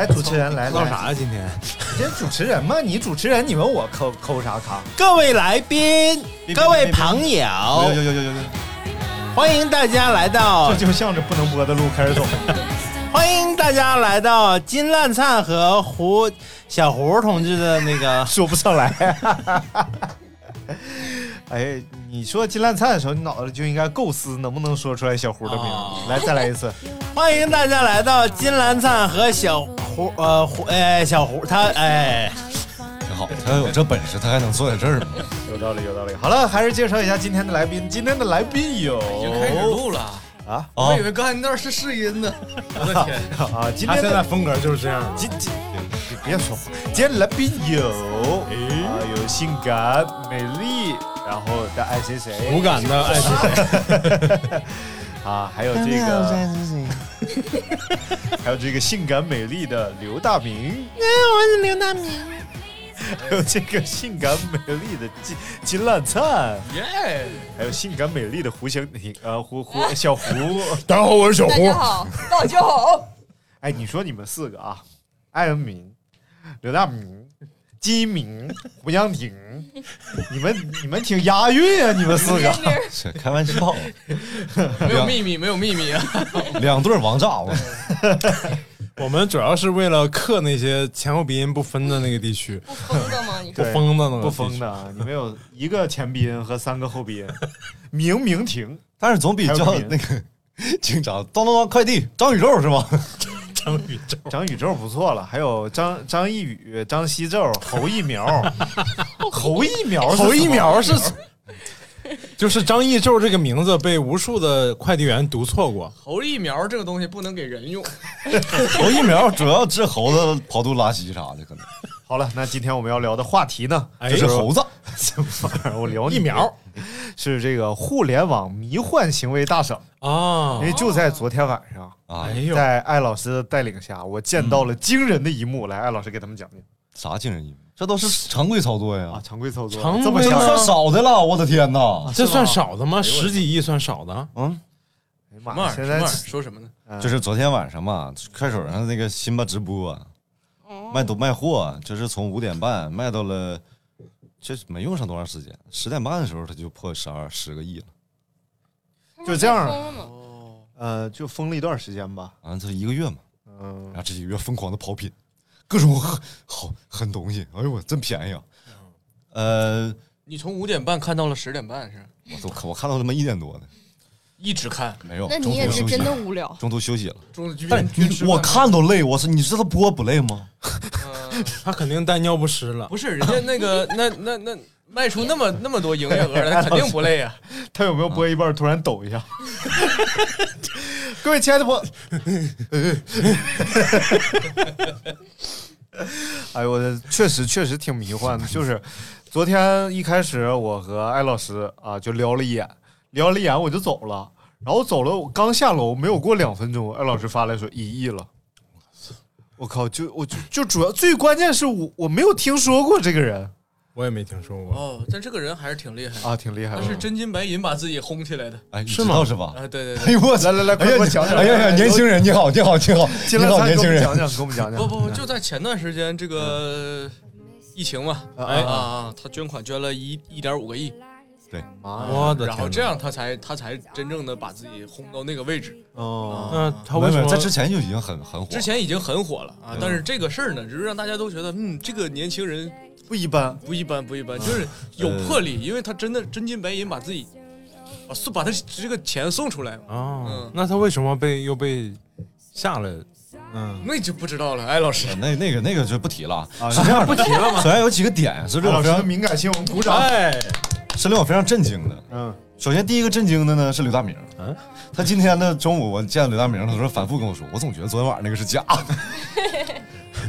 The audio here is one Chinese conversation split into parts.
来，主持人来唠？啥呀？今天今天主持人嘛，你主持人，你问我抠抠啥卡？各位来宾，各位朋友有友，有有有有，欢迎大家来到这，就向着不能播的路开始走。欢迎大家来到金烂灿和胡小胡同志的那个 说不上来。哎，你说金烂灿的时候，你脑子就应该构思能不能说出来小胡的名字。来，再来一次。欢迎大家来到金烂灿和小胡，呃，胡，哎，小胡他，哎，挺好，他要有这本事，他还能坐在这儿吗？有道理，有道理。好了，还是介绍一下今天的来宾。今天的来宾有已经开始录了啊我以为刚才那段是试音呢。我的天，啊，今他天的现在风格就是这样的。今今你别说话，今天来宾有啊，有性感美丽，然后的爱谁谁，无感的爱谁谁，啊，还有这个，还有这个性感美丽的刘大明，我是刘大明，还有这个性感美丽的金金烂灿，耶！还有性感美丽的胡小婷，呃，胡胡小胡。大家好，我是小胡。大家好，大家好。哎，你说你们四个啊，艾恩明、刘大明、金明、胡杨亭，你们你们挺押韵啊，你们四个。是开玩笑，没有秘密，没有秘密啊！两对王炸我。我们主要是为了克那些前后鼻音不分的那个地区，不疯的吗？你不对疯的那个不疯的啊，你们有一个前鼻音和三个后鼻音，明明婷，但是总比叫还有个名那个警长当当当快递张宇宙是吧？张宇宙。张宇宙不错了，还有张张一宇、张西宙、侯一苗，侯一苗侯一苗。是，就是张一宙这个名字被无数的快递员读错过。侯一苗这个东西不能给人用，侯一苗主要治猴子跑肚拉稀啥的，可能好了，那今天我们要聊的话题呢，哎就是猴子。什么玩意儿？我聊疫苗是这个互联网迷幻行为大赏，啊因为就在昨天晚上，啊哎，呦，在艾老师的带领下，我见到了惊人的一幕。来，艾老师给他们讲讲啥惊人一幕？这都是常规操作呀啊，，常规操作，常规算少的了，我的天哪！这算少的吗？十几亿算少的？嗯，哎呀什么妈，现在说什么呢？嗯就是昨天晚上嘛，快手上那个辛巴直播啊，卖都卖货，就是从五点半卖到了，这没用上多长时间，十点半的时候他就破十二十个亿了，就这样疯了吗？呃，就封了一段时间吧。啊，这一个月嘛，嗯然，后这一个月疯狂的跑品，各种狠好狠东西，哎呦我真便宜啊！呃，你从五点半看到了十点半是？我都我看到他妈一点多呢，一直看，没有，那你也是真的无聊。中途休息了。中但是你我看都累，我操你知道播不累吗？呃他肯定带尿不湿了。不是人家那个 那那那卖出那么那么多营业额了，他肯定不累啊！他有没有播一半突然抖一下？各位亲爱的朋友，哎呦，我的确实确实挺迷幻的。就是昨天一开始，我和艾老师啊就聊了一眼，聊了一眼我就走了。然后走了，我刚下楼没有过两分钟，艾老师发来说一亿了。我靠，就我就就主要最关键是我我没有听说过这个人我也没听说过。哦，但这个人还是挺厉害的，啊，挺厉害的。他是真金白银把自己轰起来的哎，是吗是吧？啊！对对哎对，呦我来 来来，给我讲讲！哎呀呀，年轻人你好，你好，你好，你好，年轻人。给我们讲讲，给我们讲讲。不不不，就在前段时间这个疫情嘛，哎啊啊，他捐款捐了一一点五个亿，妈呀！我的天！然后这样他才他才真正的把自己轰到那个位置。哦，那他为什么在之前就已经很很火？之前已经很火了啊，但是这个事儿呢，就是让大家都觉得，嗯，这个年轻人不一般。不一般，不一般，就是有魄力，因为他真的真金白银把自己把送把他这个钱送出来嘛，啊嗯？那他为什么被又被下了？嗯，那就不知道了。哎，老师，那那个那个就不提了。啊是这样的，不提了吗？首先有几个点是令老师敏感性，我们鼓掌。哎，是令我非常震惊的。嗯，首先第一个震惊的呢是刘大明，嗯他今天的中午我见刘大明的时候反复跟我说，我总觉得昨天晚上那个是假的。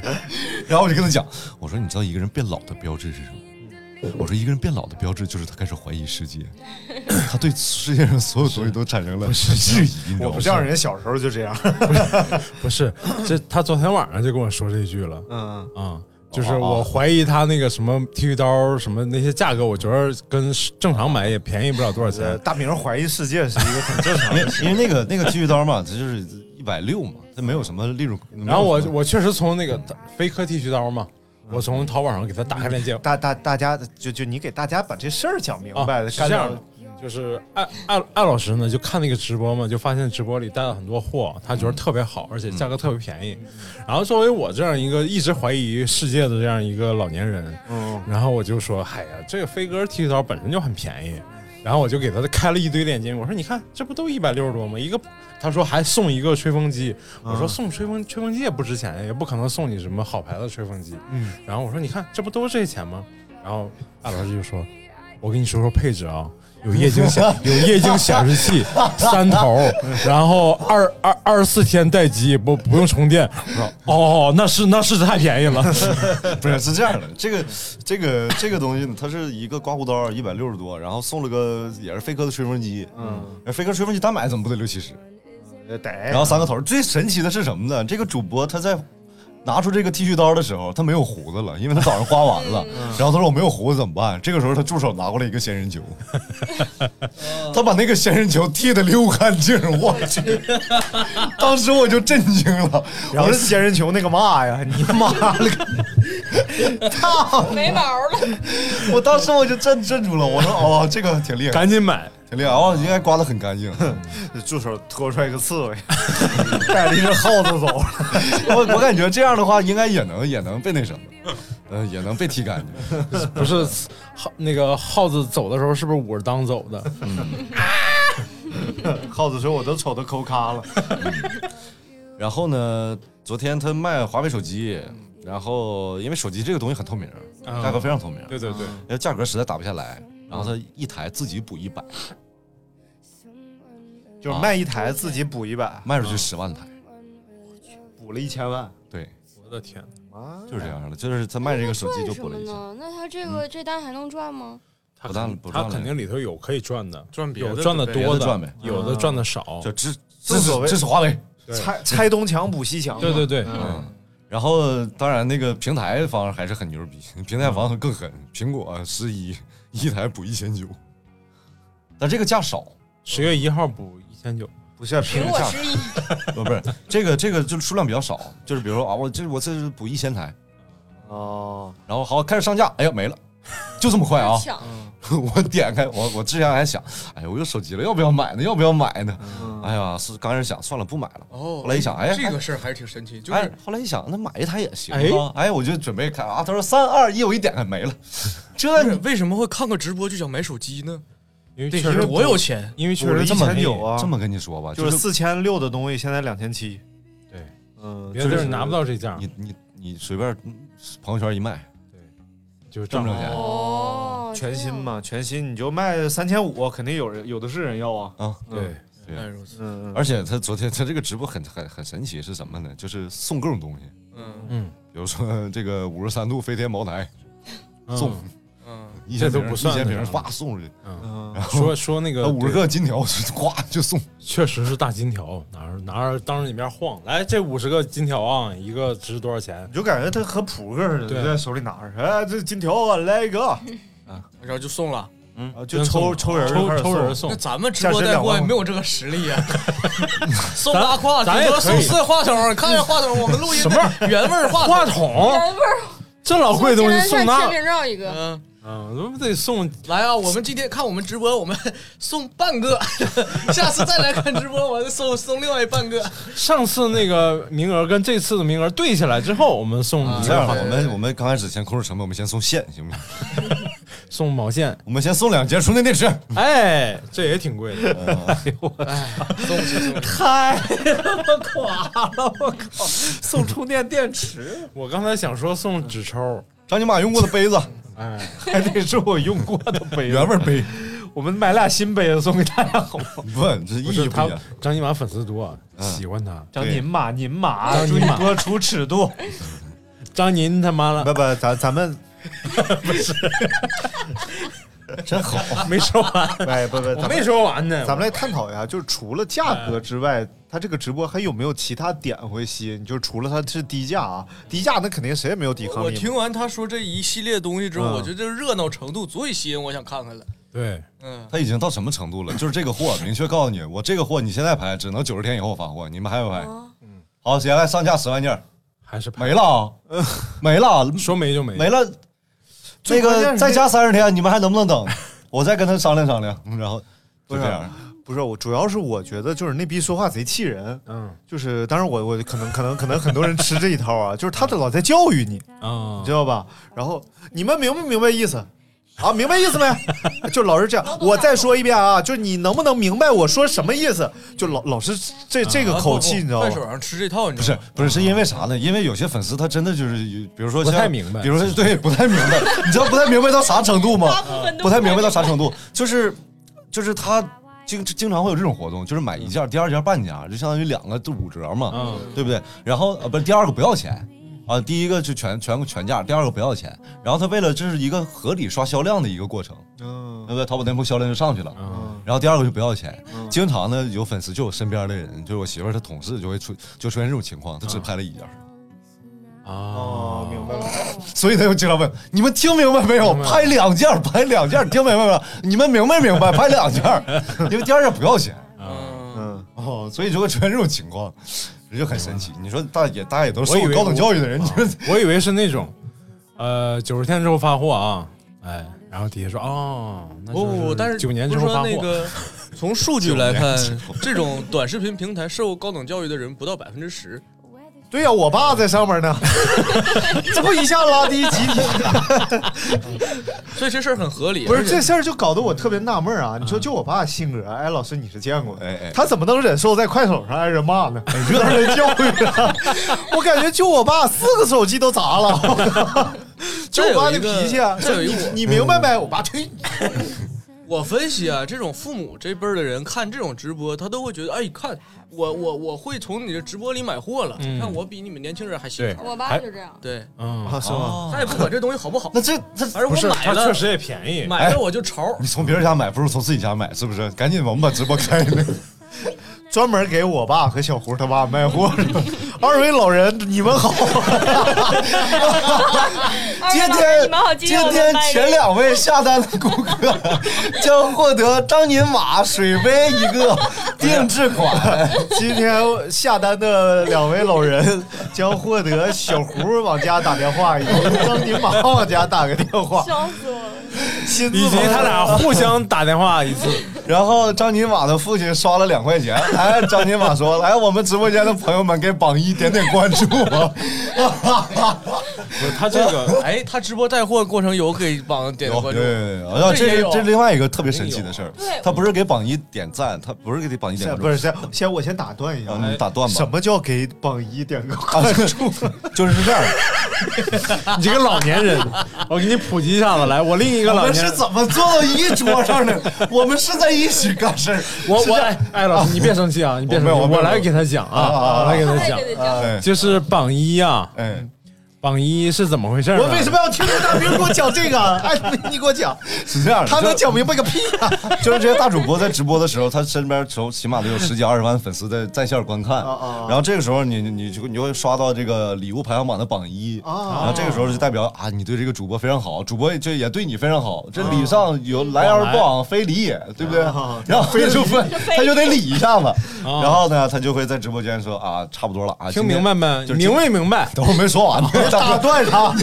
然后我就跟他讲，我说你知道一个人变老的标志是什么？我说一个人变老的标志就是他开始怀疑世界，他对世界上所有东西都产生了质疑。我们这样人小时候就这样。不是，这他昨天晚上就跟我说这句了嗯，啊。就是我怀疑他那个什么剃须刀什么那些价格，我觉得跟正常买也便宜不了多少呃钱。大明怀疑世界是一个很正常因为的事。因为那个那个剃须刀嘛，它就是一百六嘛，它没有什么利润。然后我我确实从那个飞科剃须刀嘛，我从淘宝上给他打开链接，大大大家就就你给大家把这事儿讲明啊白，是这样的，就是艾艾艾老师呢，就看那个直播嘛，就发现直播里带了很多货，他觉得特别好，而且价格特别便宜。然后作为我这样一个一直怀疑世界的这样一个老年人，嗯，然后我就说，嗨呀，这个飞鸽剃须刀本身就很便宜。然后我就给他开了一堆链接，我说你看，这不都一百六十多吗？一个，他说还送一个吹风机，我说送吹风吹风机也不值钱，也不可能送你什么好牌子吹风机。嗯，然后我说你看，这不都是这些钱吗？然后艾老师就说，我跟你说说配置啊，有液晶显有液晶显示器，三头，然后二二二十四天待机，不不用充电。哦，那是那是太便宜了。不是是这样的，这个这个这个东西呢，它是一个刮胡刀，一百六十多，然后送了个也是飞科的吹风机，嗯，飞科吹风机单买怎么不得六七十？得。然后三个头，最神奇的是什么呢？这个主播他在拿出这个剃须刀的时候，他没有胡子了，因为他早上刮完了。然后他说我没有胡子怎么办？这个时候他助手拿过来一个仙人球，他把那个仙人球剃得溜干净，我 去！当时我就震惊了，然后仙人球那个嘛呀，你妈了个！操，没毛了。我当时我就震震住了，我说哦，这个挺厉害，赶紧买，挺厉害哦，应该刮得很干净。助手拖出来一个刺猬，带着一只耗子走了。我我感觉这样的话，应该也能也能被那什么，呃，也能被踢干净。不是耗那个耗子走的时候是不是捂着裆走的？耗子说：“我都瞅他抠咖了。然后呢，昨天他卖华为手机，然后因为手机这个东西很透明，嗯价格非常透明，对对对，因为价格实在打不下来，然后他一台自己补一百，”就是卖一台自己补一百，卖出去十万台，补了一千万。对，我的天，就是这样的，就是他卖这个手机就赚什么补了一千，呢？那他这个这单还能赚吗？他不但不赚了他肯定里头有可以赚的，赚别的有赚的多的赚呗，有的赚的少。就支支正所谓持支持华为，对拆拆东墙补西墙。对对对，嗯。然后，当然，那个平台方还是很牛逼，平台方更狠，苹果十一一台补一千九，但这个价少，十月一号补一千九，不是苹果之一，不 不是这个这个就是数量比较少，就是比如说啊，我这我这是补一千台，哦，然后好开始上架，哎呀没了，就这么快啊！抢 我点开我我之前还想，哎呀我有手机了，要不要买呢？要不要买呢？嗯哎呀是刚开始想算了不买了，哦，后来一想，哎这个事儿还是挺神奇，就哎是，后来一想，那买一台也行哎啊！哎，我就准备看啊，他说三二一，我一点开没了，这为什么会看个直播就想买手机呢？得因为确实我有钱，因为确实这么1900啊这么跟你说吧，就是四千六的东西，现在两千七。对，嗯，别的地儿拿不到这价，你你你随便朋友圈一卖，对就是挣不挣钱哦，全新嘛，全新你就卖三千五，肯定有人有的是人要啊。啊？对，嗯，而且他昨天他这个直播很很很神奇是什么呢？就是送各种东西，嗯嗯，比如说这个五十三度飞天茅台嗯送嗯，一千都不算一千瓶那什么哗送出去，嗯然说说那个五十个金条，咵就送，确实是大金条，拿着拿着当着你面晃，来这五十个金条啊，一个值多少钱？你就感觉他和扑克似的，对。在手里拿着，哎，这金条啊，来一个。啊，然后就送了。嗯，就抽抽人抽抽人送。那咱们直播带货也没有这个实力啊，送咱拉胯，咱也可以。四个话筒，看着话筒，我们录音什么原味儿话话筒？原味儿。这老贵的东西送那天天，天照一个，嗯，嗯，都得送来啊！我们今天看我们直播，我们送半个，下次再来看直播，我就送送另外半个。上次那个名额跟这次的名额对起来之后，我们送这样吧，我们我们刚开始先控制成本，我们先送线，行不行？送毛线，我们先送两节充电电池。哎，这也挺贵的。哎呦我，送不起，送不起。太他妈垮了，我靠！送充电电池，我刚才想说送纸抽，张尼玛用过的杯子，哎，还得是我用过的杯子原味杯。我们买俩新杯子送给大家好吗？不，这意不是他义不一样。张金马粉丝多，嗯喜欢他。张金马您马，张金马多出尺度。张您他妈了，不不，咱咱们 真好，没说完，哎不不，我没说完呢。咱们来探讨一下，就是除了价格之外，他这个直播还有没有其他点会吸引？就是除了它是低价啊，低价那肯定谁也没有抵抗力。我听完他说这一系列东西之后，嗯我觉得这热闹程度足以吸引我想看看了。对，嗯，他已经到什么程度了？就是这个货，明确告诉你，我这个货你现在拍，只能九十天以后发货，你们还不排？好，接下来上架十万件，还是没了啊，没了，说没就没，没了。那最关键是个再加三十天，你们还能不能等？我再跟他商量商量，然后不就是这样。不是我，主要是我觉得就是那逼说话贼气人。嗯就是当然我我可能可能可能很多人吃这一套啊，就是他老在教育你，嗯你知，道吧？然后你们明不明白意思？啊，明白意思没？就老是这样。我再说一遍啊，就是你能不能明白我说什么意思？就老老是这这个口气，你知道吗？快手上吃这套，你不是知道吗？不是，是因为啥呢？因为有些粉丝他真的就是，比如说不太明白比如说对不太明白，你知道不太明白到啥程度吗？不太明白到啥程度，就是就是他经经常会有这种活动，就是买一件，第二件半价，就相当于两个就五折嘛，嗯对不对？然后呃不是第二个不要钱。啊，第一个就全全全价，第二个不要钱。然后他为了这是一个合理刷销量的一个过程，嗯对不对？淘宝店铺销量就上去了。嗯然后第二个就不要钱。经常呢有粉丝就我身边的人，就是我媳妇儿她同事就会出就出现这种情况，他只拍了一件。啊哦，明白了。所以他就经常问你们听明白没有？拍两件，拍两件儿，听明白没有？你们明白明白？拍两件，因为第二件不要钱嗯，嗯，哦，所以就会出现这种情况，这就很神奇。你说大也大家也都受过高等教育的人，你 说我以为是那种，呃，九十天之后发货啊，哎，然后底下说哦，不不不，但是九年之后发货，是说那个 从数据来看这种短视频平台受高等教育的人不到百分之十。对呀、我爸在上面呢，这不一下拉低集体？所以这事儿很合理。不是这事儿就搞得我特别纳闷啊！你说就我爸性格，哎，老师你是见过的，哎哎他怎么能忍受在快手上挨人骂呢？让人教育啊！我感觉就我爸四个手机都砸了，就我爸那脾气啊！说你你明白没？我爸推我分析啊，这种父母这辈儿的人看这种直播，他都会觉得，哎，看我我我会从你的直播里买货了，嗯看我比你们年轻人还辛对苦。我爸就这样。对，嗯，啊，是吗？他也不管这东西好不好，那这这反正不是，我买了，他确实也便宜，买了我就潮。你从别人家买不如从自己家买，是不是？赶紧我们把直播开了。专门给我爸和小胡他爸卖货，二位老人 你们好。今天今今天前两位下单的顾客将获得张宁马水杯一个定制款。今天下单的两位老人将获得小胡往家打电话，以及张宁马往家打个电话，笑死我了。亲自以及他俩互相打电话一次，然后张尼玛的父亲刷了两块钱，哎，张尼玛说：“来，我们直播间的朋友们给榜一点点关注。不是他这个哎，他直播带货过程有给榜点有”关注，对对对，这这也有是这是另外一个特别神奇的事儿，他不是给榜一点赞，他不是给榜一点关注，不是先先我先打断一下，啊，你打断吧。什么叫给榜一点个啊关注？就是是这样。的，你这个老年人，我给你普及一下子，来，我另一个老年人，是怎么坐到一桌上的？我们是在一起干事儿。我我哎哎，老师你别生气啊，你别生气，我来给他讲啊我来给他他讲就是榜一啊，哎，榜一是怎么回事呢？我为什么要听这大兵给我讲这个？哎，你你给我讲，是这样的，他能讲明白个屁啊！就是这些大主播在直播的时候，他身边从起码得有十几二十万粉丝在在线观看，啊然后这个时候你你就你就会刷到这个礼物排行榜的榜一，然后这个时候就代表啊你对这个主播非常好，主播就也对你非常好，这礼上有来而不往非礼也，对不对？然后 非就非他就得礼一下子，然后呢他就会在直播间说啊差不多了啊，听明白没？就明没明白？等我没说完呢，打断他，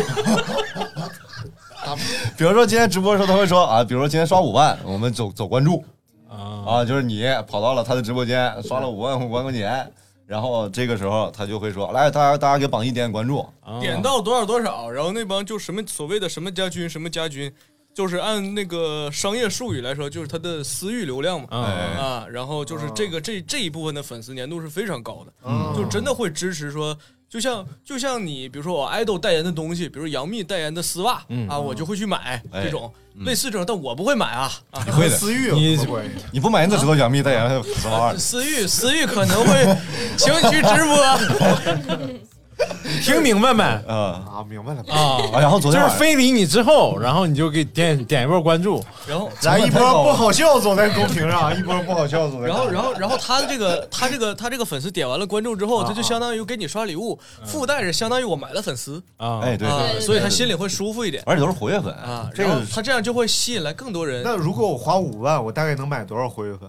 比如说今天直播的时候，他会说啊，比如说今天刷五万，我们走走关注啊。啊，就是你跑到了他的直播间，刷了五万五万块钱，然后这个时候他就会说，来大家大家给榜一点点关注，啊点到多少多少，然后那帮就什么所谓的什么家军什么家军，就是按那个商业术语来说，就是他的私域流量嘛。啊啊，然后就是这个这这一部分的粉丝粘度是非常高的，嗯就真的会支持说，就像就像你比如说我爱豆代言的东西，比如杨幂代言的丝袜嗯啊，我就会去买哎这种类似这种，但我不会买啊啊。你会的，私域你你不买你咋知道杨幂代言丝袜呢？私域私域可能会请你去直播 听明白没？嗯啊？明白了，啊，啊，然后昨天就是非礼你之后，然后你就给点点一波关注，然后 来 一波不好笑走在公屏上，一波不好笑走在。然后，然后，然后他的这个，他这个，他这个粉丝点完了关注之后，啊他就相当于给你刷礼物，附带着相当于我买了粉丝啊，哎对啊对，所以他心里会舒服一点而且都是活跃粉啊。这个他这样就会吸引来更多人。那如果我花五万，我大概能买多少活跃粉？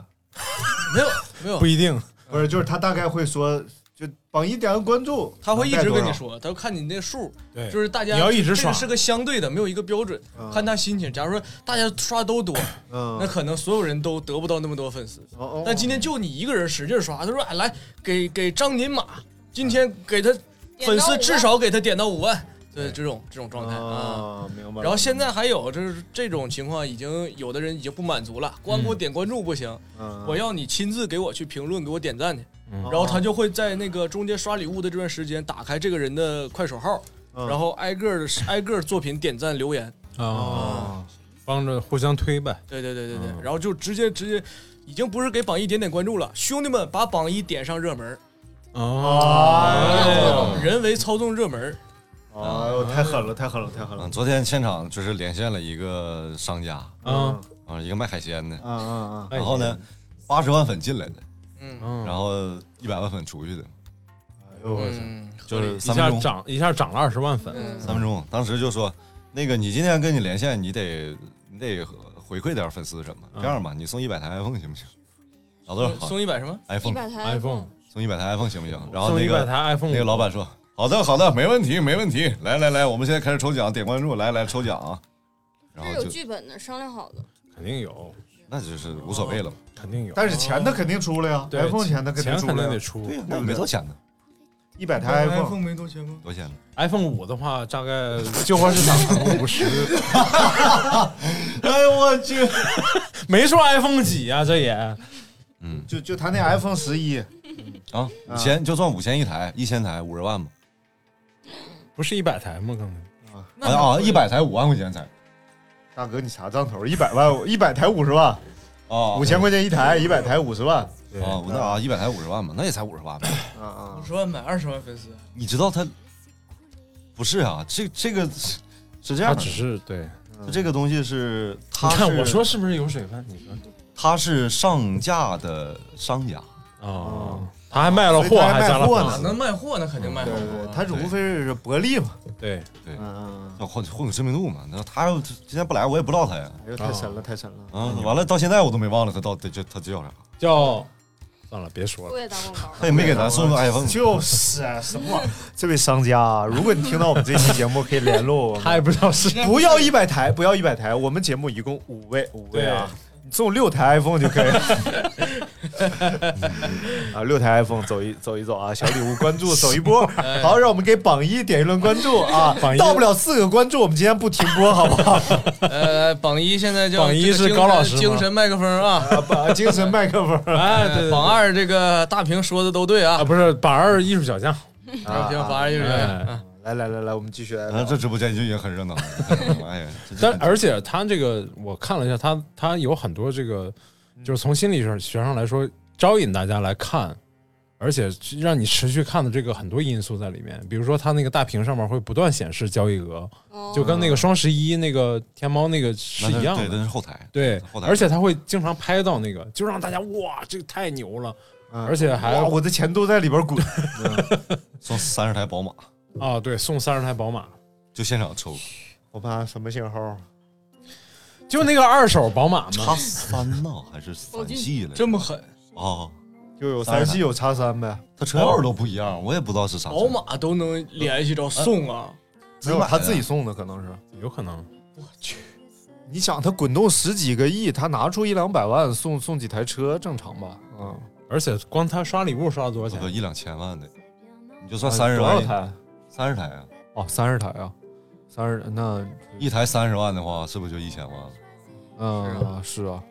没有没有不，一定。不是，就是他大概会说，就榜一点个关注，他会一直跟你说，他会看你那数，对就是大家你要一直刷这个是个相对的，没有一个标准，嗯看他心情。假如说大家刷都多，嗯，那可能所有人都得不到那么多粉丝。哦哦但今天就你一个人使劲刷，他说：“哎，来给给张宁马，今天给他粉丝至少给他点到五万。”对，这种这种状态啊。啊，明白。然后现在还有就是这种情况，已经有的人已经不满足了，光给我点关注不行，嗯我要你亲自给我去评论，给我点赞去。嗯然后他就会在那个中间刷礼物的这段时间，打开这个人的快手号，嗯然后挨个儿挨个作品点赞留言。啊，帮着互相推呗。对对对对对，嗯然后就直接直接，已经不是给榜一点点关注了，兄弟们把榜一点上热门儿，哦，人为操纵热门儿。哎呦，太狠了，太狠了，太狠了嗯，！昨天现场就是连线了一个商家嗯啊，一个卖海鲜的，嗯嗯嗯，然后呢，八十万粉进来的，嗯。嗯，然后一百万粉出去的，哎呦就是一下三分钟，涨一下涨了二十万粉，嗯。三分钟，当时就说，那个你今天跟你连线，你得你得回馈点粉丝什么，嗯。这样吧，你送一百台 iPhone 行不行？老多少送送一百什么？一 iPhone 百台 iPhone 送一百台 iPhone 行不行？然后送一百那个台 iPhone，那个老板说，好的好的，没问题没问题，来来来，我们现在开始抽奖，点关注，来来抽奖啊，然是有就剧本的，商量好的。肯定有，那就是无所谓了，肯定有，但是钱他肯定出了呀对，iPhone 钱他肯定钱出了呀，肯定得出。对呀，那没多钱呢，一百台 iPhone，没多钱吗？多少钱呢？iPhone 五的话，大概旧货市场可能五十，哎呦我去！没说 iPhone 几啊、这也嗯就就他那 iPhone 十一，啊，五千就算五千一台，一千台五十万吧，不是一百台吗？刚才啊啊，一百台五万块钱才大哥你啥账头？一百万，一百台五十万，啊，五千块钱一台，一百台五十万。对啊，那啊一百台五十万嘛，那也才五十万呗。啊啊五！十万买二十万粉丝，你知道他不是啊？这这个是是这他样的，只是对，就这个东西是你他是看我说是不是有水分？你说他是上架的商家，哦，他还卖了货，还卖货呢能卖货那肯定卖货对对对，啊。他无非是薄利嘛。对，对，嗯嗯要混混个知名度嘛。那他要今天不来，我也不知道他呀。嗯，哎呦，太神了，太神了！啊，完了到现在我都没忘了他到底叫他叫啥，叫算了，别说了。我也打广告他也没给咱送个 iPhone。就是啊，什么玩意儿？这位商家啊，如果你听到我们这期节目，可以联络我。他也不知道是不要一百台，不要一百台，我们节目一共五位，五位啊，你送六台 iPhone 就可以了。啊，六台 iPhone 走一走一走啊，小礼物关注走一波。好，让我们给榜一点一轮关注啊 榜，一到不了四个关注，我们今天不停播，好不好？呃，榜一现在叫榜一是高老师精神麦克风啊。啊，精神麦克风哎，对榜二这个大平说的都对啊啊，。不是榜二艺术小将，行行，榜二就是这样。来来来来，我们继续来啊，这直播间就已经很热闹了。哎呀，但而且他这个我看了一下，他他有很多这个，就是从心理学学上来说，招引大家来看而且让你持续看的这个很多因素在里面，比如说他那个大屏上面会不断显示交易额，哦就跟那个双十一那个天猫那个是一样的。对，那是后台。对后台而且他会经常拍到那个，就让大家哇，这个太牛了，嗯而且还我的钱都在里边滚。送三十台宝马，啊，对，送三十台宝马，就现场抽。我怕什么型号？就那个二手宝马叉嘛，三呢，还是三系了？这么狠，啊，就有三系有叉三呗。他车号都不一样，我也不知道是啥。宝马都能联系着送啊！没有他自己送的，可能是。有可能。我去你想他滚动十几个亿，他拿出一两百万送送几台车，正常吧？嗯，而且光他刷礼物刷了多少钱？一两千万的，你就算三十万，多少台？三十台啊，哦，三十台啊，三十那一台三十万的话，是不是就一千万了？嗯是啊，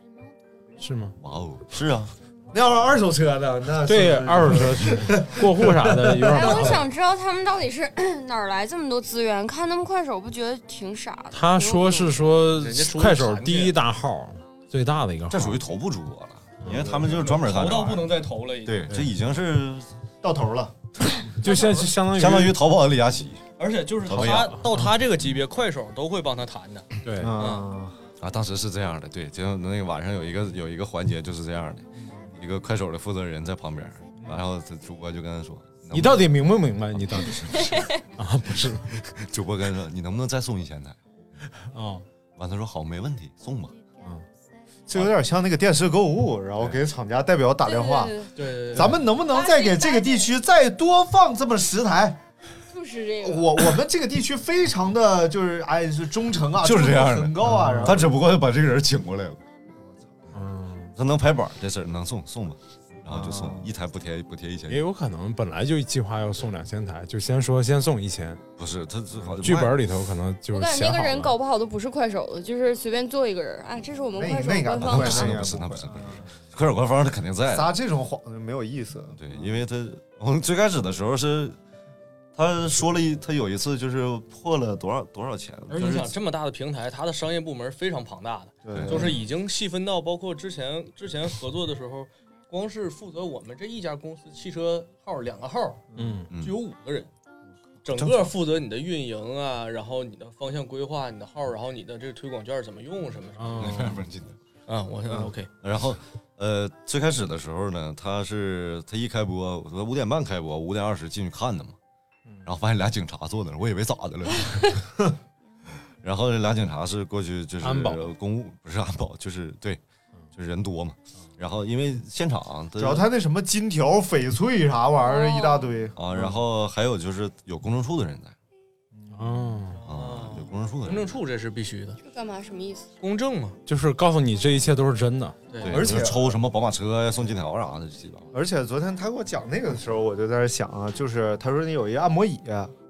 是吗？哇哦，是啊，那要是二手车呢？那对，二手车是过户啥的 有哎，点哎。我想知道他们到底是 哪儿来这么多资源？看他们快手不觉得挺傻的？他说是说快手第一大号，最大的一个号，这属于头部主播了，因为他们就是专门干这玩意儿。投到不能再投了，已经。对，这已经是到头了。就相就相当于相当于淘宝的李佳琦而且就是他到他这个级别，快手都会帮他谈的。对，嗯，啊，当时是这样的，对，就那个晚上有一个有一个环节就是这样的，一个快手的负责人在旁边，然后这主播就跟他说：“你到底明不明白？你到底是 啊？不是 主播跟他说：“你能不能再送一千台啊？？”完，他说：“好，没问题，送吧。这有点像那个电视购物，然后给厂家代表打电话，对对对对对对，咱们能不能再给这个地区再多放这么十台？就是这个。我我们这个地区非常的就是哎是忠诚啊，就是这样的很高啊。然后他只不过把这个人请过来了，嗯，他能排版这事儿能送送吧，然后就送啊一台补贴补贴一千也，有可能本来就计划要送两千台，就先说先送一千，不是他剧本里头可能就我感觉那个人。搞不好都不是快手的，就是随便做一个人。哎，这是我们快手官方的不是不会那不是那不是快手官方他肯定在，撒这种谎就没有意思。对，因为他我们最开始的时候是，他说了一，他有一次就是破了多少多少钱，就是而且你想这么大的平台，它的商业部门非常庞大的，对就是已经细分到包括之前之前合作的时候，光是负责我们这一家公司汽车号两个号嗯，嗯。就有五个人，整个负责你的运营啊，然后你的方向规划、你的号，然后你的这个推广券怎么用什么什么。啊，不是记得。啊，我嗯 OK，然后，呃，最开始的时候呢，他是他一开播，我说五点半开播，五点二十进去看的嘛，然后发现俩警察坐那儿，我以为咋的了。然后这俩警察是过去就是安保。公务，不是安保，就是对，就人多嘛。然后因为现场主要他那什么金条、翡翠啥玩意儿一大堆，啊，然后还有就是有公证处的人在哦，啊，有公证处的人，公证处这是必须的，这干嘛？什么意思？公证嘛，就是告诉你这一切都是真的。对对，而且抽什么宝马车呀、送金条啥的，基本上而且昨天他给我讲那个的时候，我就在那想啊，就是他说你有一个按摩椅，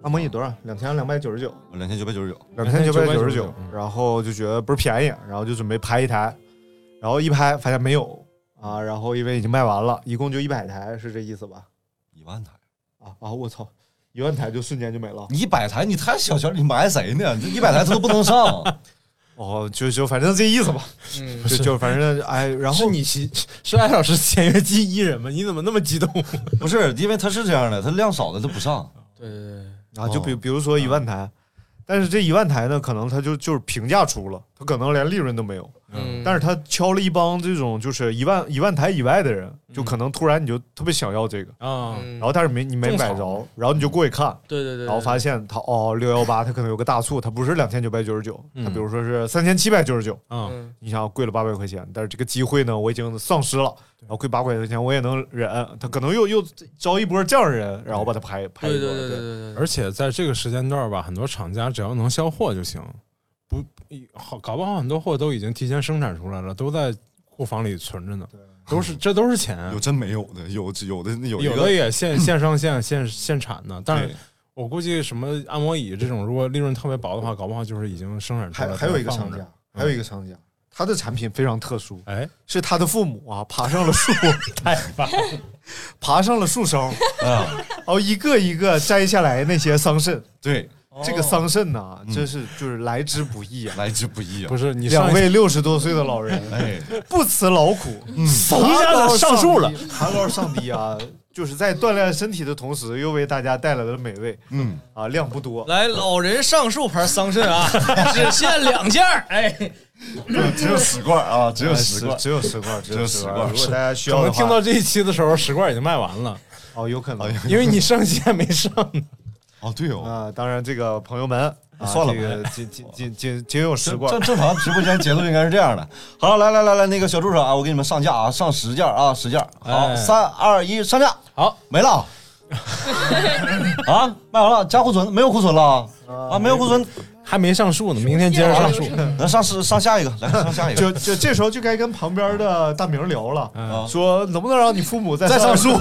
按摩椅多少？两千两百九十九，两千九百九十九，两千九百九十九然后就觉得不是便宜，然后就准备拍一台，然后一拍发现没有啊，然后因为已经卖完了，一共就一百台，是这意思吧？一万台。啊啊！我操，一万台就瞬间就没了。你一百台，你太小瞧你埋谁呢？这一百台他都不能上。哦，就就反正这意思吧，嗯，就就反正哎，然后是你是是艾老师签约第一人吗？你怎么那么激动？不是，因为他是这样的，他量少的他不上。对对对，啊，就比比如说一万台，但是这一万台呢，可能他就就是平价出了，它可能连利润都没有，嗯，但是他敲了一帮这种就是一万一万台以外的人，就可能突然你就特别想要这个，啊，嗯。然后但是没你没买着，然后你就过去看，对对对，然后发现他哦六幺八他可能有个大促，他不是两千九百九十九，它嗯。比如说是三千七百九十九，啊，嗯。你想贵了八百块钱，但是这个机会呢我已经丧失了，然后贵八百块钱我也能忍，他可能又又招一波这样的人，然后把它拍拍一波，对对对对。对对，而且在这个时间段吧，很多厂家只要能销货就行，不好搞不好很多货都已经提前生产出来了，都在库房里存着呢，都是这都是钱，有真没有的，有有的有一有的也现现上线现现产的，但是我估计什么按摩椅这种，如果利润特别薄的话，搞不好就是已经生产出来。还还有一个商家，还有一个商家，他的产品非常特殊，哎，是他的父母啊爬上了树，太棒了！爬上了树梢，啊，然后一个一个摘下来那些桑葚。对，这个桑葚呐，嗯真是就是来之不易啊！来之不易啊不。是你两位六十多岁的老人，哎，不辞劳苦，怂一下子上树了，爬高上低啊，就是在锻炼身体的同时，又为大家带来了美味。嗯，啊，量不多，来，老人上树牌桑葚啊，只限两件儿。哎，只有十罐啊，只有哎十罐，只有十罐，只只有十十罐如果大家需要的话，能听到这一期的时候，十罐已经卖完了，哦，有可能因为你上期还没上呢。哦，对哦，啊，当然这个朋友们，啊算了吧这个 仅仅仅仅仅有十正罐正，正常直播间节奏应该是这样的。好，来来来来，那个小助手啊，我给你们上架啊，上十件啊，十件。好，哎三二一，上架。好，没了。啊，卖完了，加库存没有库存了啊，没有库存，还没上树呢，明天接着上树。那上是上下一个，来上下一个。就就这时候就该跟旁边的大明聊了，嗯说能不能让你父母再再上树，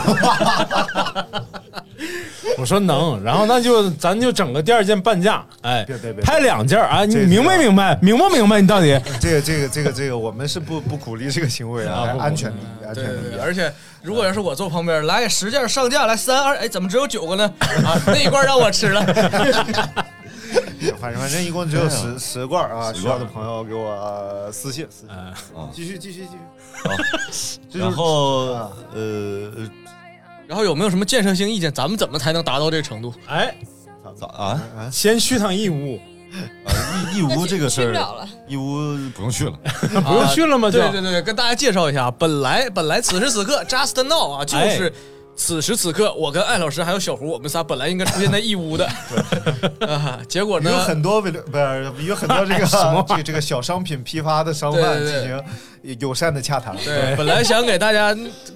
我说能，然后那就咱就整个第二件半价，哎，别别别拍两件啊，你明白明白，明不明白？你到底这个这个这个这个，我们是不不鼓励这个行为啊，安全第一，安全第一。而且如果要是我坐旁边，来十件上架，来三二，哎，怎么只有九个呢？啊，那一罐让我吃了。反正 反正一共只有十十罐啊，需要的朋友给我呃私信私信。继续继续继续。然后啊呃然后有没有什么建设性意见？咱们怎么才能达到这个程度？哎，咋咋啊先去趟义乌，啊义义乌这个事儿义乌不用去了。不用去了吗？对对对对，跟大家介绍一下，本来本来此时此刻 just now 啊，就是此时此刻，我跟艾老师还有小胡，我们仨本来应该出现在义乌的，啊，结果呢？有，很多不是有很多这个 什这个这个小商品批发的商贩对对对。进行友善的洽谈。对，本来想给大家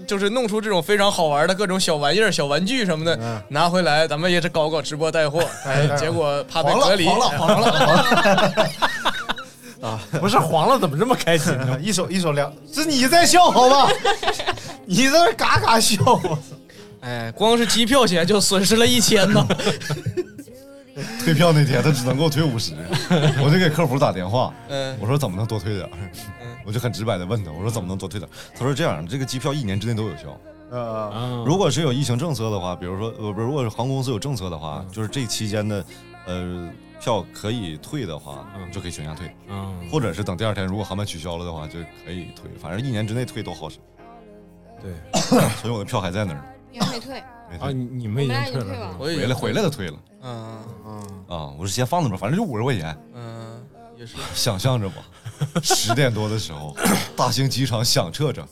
就是弄出这种非常好玩的各种小玩意儿、小玩具什么的，嗯。拿回来，咱们也是搞搞直播带货，哎，结果怕被黄了隔离，黄了黄了黄了！啊。不是黄了，怎么这么开心呢？一手一手凉，是你在笑好吧？你在那嘎嘎笑，哎，光是机票钱就损失了一千呢。退票那天他只能给我退五十，我就给客服打电话，嗯我说怎么能多退点儿？我就很直白的问他，我说怎么能多退点儿？他说这样，这个机票一年之内都有效。呃，嗯如果是有疫情政策的话，比如说呃不是，如果是航空公司有政策的话，就是这期间的呃票可以退的话，嗯就可以全价退，嗯，或者是等第二天如果航班取消了的话，就可以退，反正一年之内退都好使。对 所以我的票还在那儿，你还没退，啊，没退，你你们已经退了我回来回来的退了。嗯嗯。啊！我是先放那边，反正就五十块钱。嗯，也是。想象着吧，十点多的时候，大兴机场响彻着，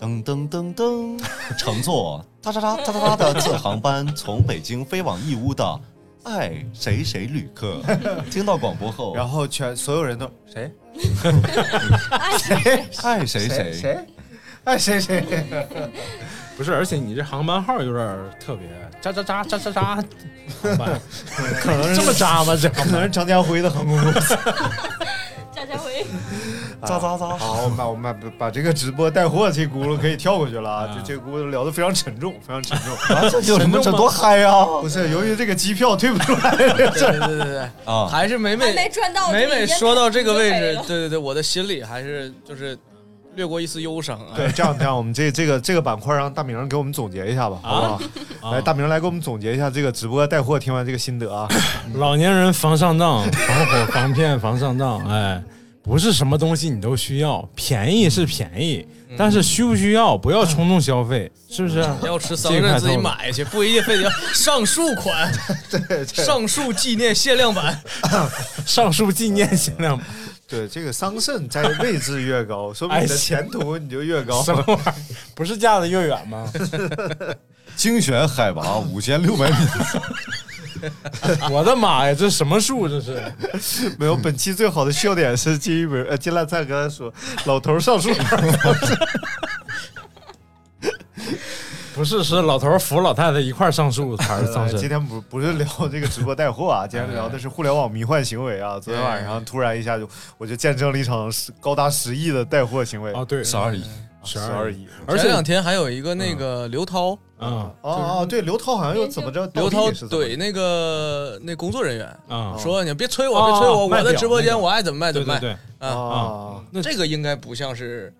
噔噔噔噔，乘坐哒哒哒哒哒哒的次航班从北京飞往义乌的爱谁谁旅客，听到广播后，然后全所有人都谁？爱谁？谁？谁？爱谁谁，不是，而且你这航班号有点特别，扎扎扎扎扎扎，航班可能这么扎吗？这可能是张家辉的航空公司。张家辉，咋咋咋，好，我们把我们把把这个直播带货这轱辘可以跳过去了啊！啊这这轱辘聊得非常沉重，非常沉重。啊这有什么这多嗨呀？不是由于这个机票退不出来，对对对对对，啊，还是每每赚到，每每说到这个位置对对对，我的心里还是就是掠过一丝忧伤啊。对，这样这样，我们这这个这个板块让大明给我们总结一下吧，好不好？啊来，大明来给我们总结一下这个直播带货听完这个心得啊。老年人防上当，防火防骗防上当，哎，不是什么东西你都需要，便宜是便宜，但是需不需要不要冲动消费，是不是？要吃桑葚自己买去，不一定非得要上述款，对上述纪念限量版。上述纪念限量版，对，这个桑葚在位置越高，说明你的哎前途你就越高。什么玩意儿？不是嫁的越远吗？精选海拔五千六百米，我的妈呀，这什么树？这是没有，本期最好的笑点是金一文呃金烂菜刚才说老头上树，不是是老头扶老太太一块上树才是 上身？今天不不是聊这个直播带货啊，今天聊的是互联网迷幻行为啊。昨天晚上突然一下就我就见证了一场十高达十亿的带货行为。啊，对，十二亿，十十二亿。而且前两天还有一个那个刘涛，啊哦哦，对，刘涛好像又怎么着？刘涛怼那个那工作人员啊，说：“你别催我，别催我，我的直播间我爱怎么卖怎么卖。对对对，啊，啊，那这个应该不像是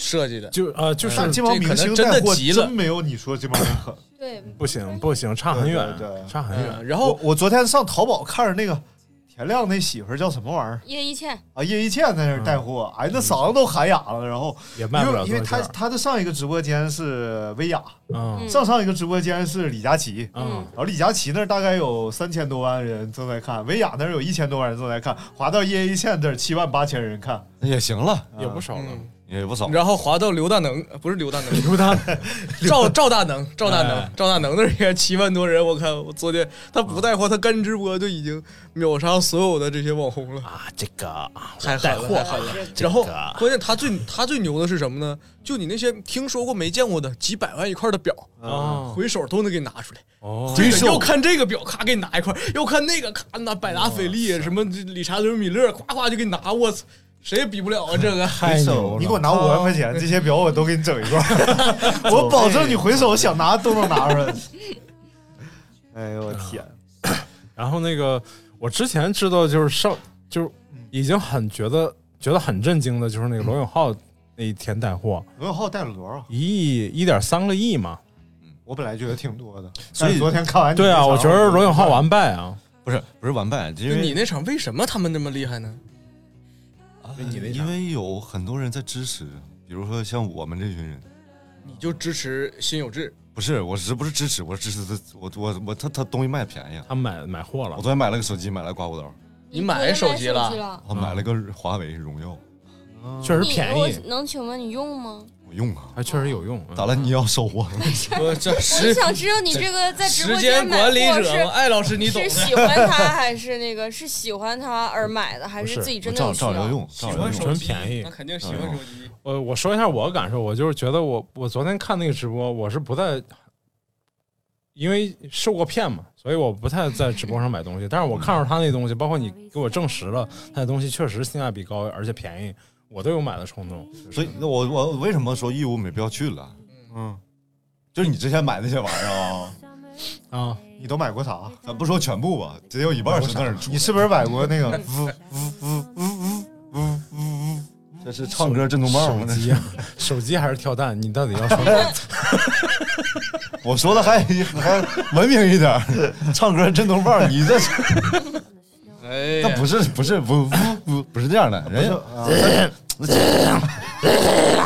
设计的，就呃就是这帮明星这可能真的带货急了。真没有你说这帮人狠。对，不行不行，差很远对对对，差很远。嗯然后我我昨天上淘宝看着那个，田亮那媳妇叫什么玩意儿？叶一茜，啊？叶一茜在那儿带货，哎，那嗓子都喊哑了。然后也卖不了因为因为他他的上一个直播间是薇娅，嗯。上上一个直播间是李佳琦，嗯。然后李佳琦那儿大概有三千多万人正在看，薇娅那儿有一千多万人正在看，滑到叶一茜这儿七万八千人看，也行了，也不少了。也不少。然后滑到刘大能，呃不是刘大能，刘大赵赵大能，赵大哎能，赵大能那儿也七万多人，我看我昨天他不带货，他干直播就已经秒杀所有的这些网红了啊！这个太狠了，太狠了。然后关键他最他最牛的是什么呢？就你那些听说过没见过的几百万一块的表啊回手都能给拿出来。哦这个要看这个表，咔给你拿一块；要看那个，咔拿百达翡丽什么理查德米勒，夸夸就给你拿。我操，谁也比不了啊！这个太牛了！你给我拿五万块钱，这些表我都给你整一块儿，我保证你回手想拿都能拿出来。哎呦我天！然后那个我之前知道就是上就是已经很觉得觉得很震惊的，就是那个罗永浩那一天带货罗永浩带了多少？一亿一点三个亿嘛。我本来觉得挺多的，所以昨天看完对啊，我觉得罗永浩 完败啊。不是不是完败，因就为你那场为什么他们那么厉害呢？你那因为有很多人在支持，比如说像我们这群人，你就支持辛有志，不是我是不是支持，我是支持他，我我我他他东西卖便宜啊，他买买货了我。昨天买了个手机，买了刮胡刀，你买手机了？我买了个华为荣耀，确实便宜，能请问你用吗？我用啊，还确实有用。咋了？你要收获？我这我时想知道你这个在直播时间管理者艾老师你懂的。是喜欢他还是那个是喜欢他而买的，还是是自己真的照有需要？照着用，喜照着用。纯欢手机便宜那肯定喜欢手机。我我说一下我的感受，我就是觉得我我昨天看那个直播，我是不太，因为受过骗嘛，所以我不太在直播上买东西。但是我看着他那东西，包括你给我证实了他的东西确实性价比高，而且便宜，我都有买的冲动，所以那我我为什么说义乌没必要去了？嗯，就是你之前买那些玩意儿啊，啊，你都买过啥？咱不说全部吧，只有一半是那儿出。你是不是买过那个 呜呜呜呜呜呜呜？这是唱歌震动棒，手机啊，手机还是跳蛋？你到底要说？我说的还还文明一点，唱歌震动棒，你这。那不是不是不不不不是这样的，人家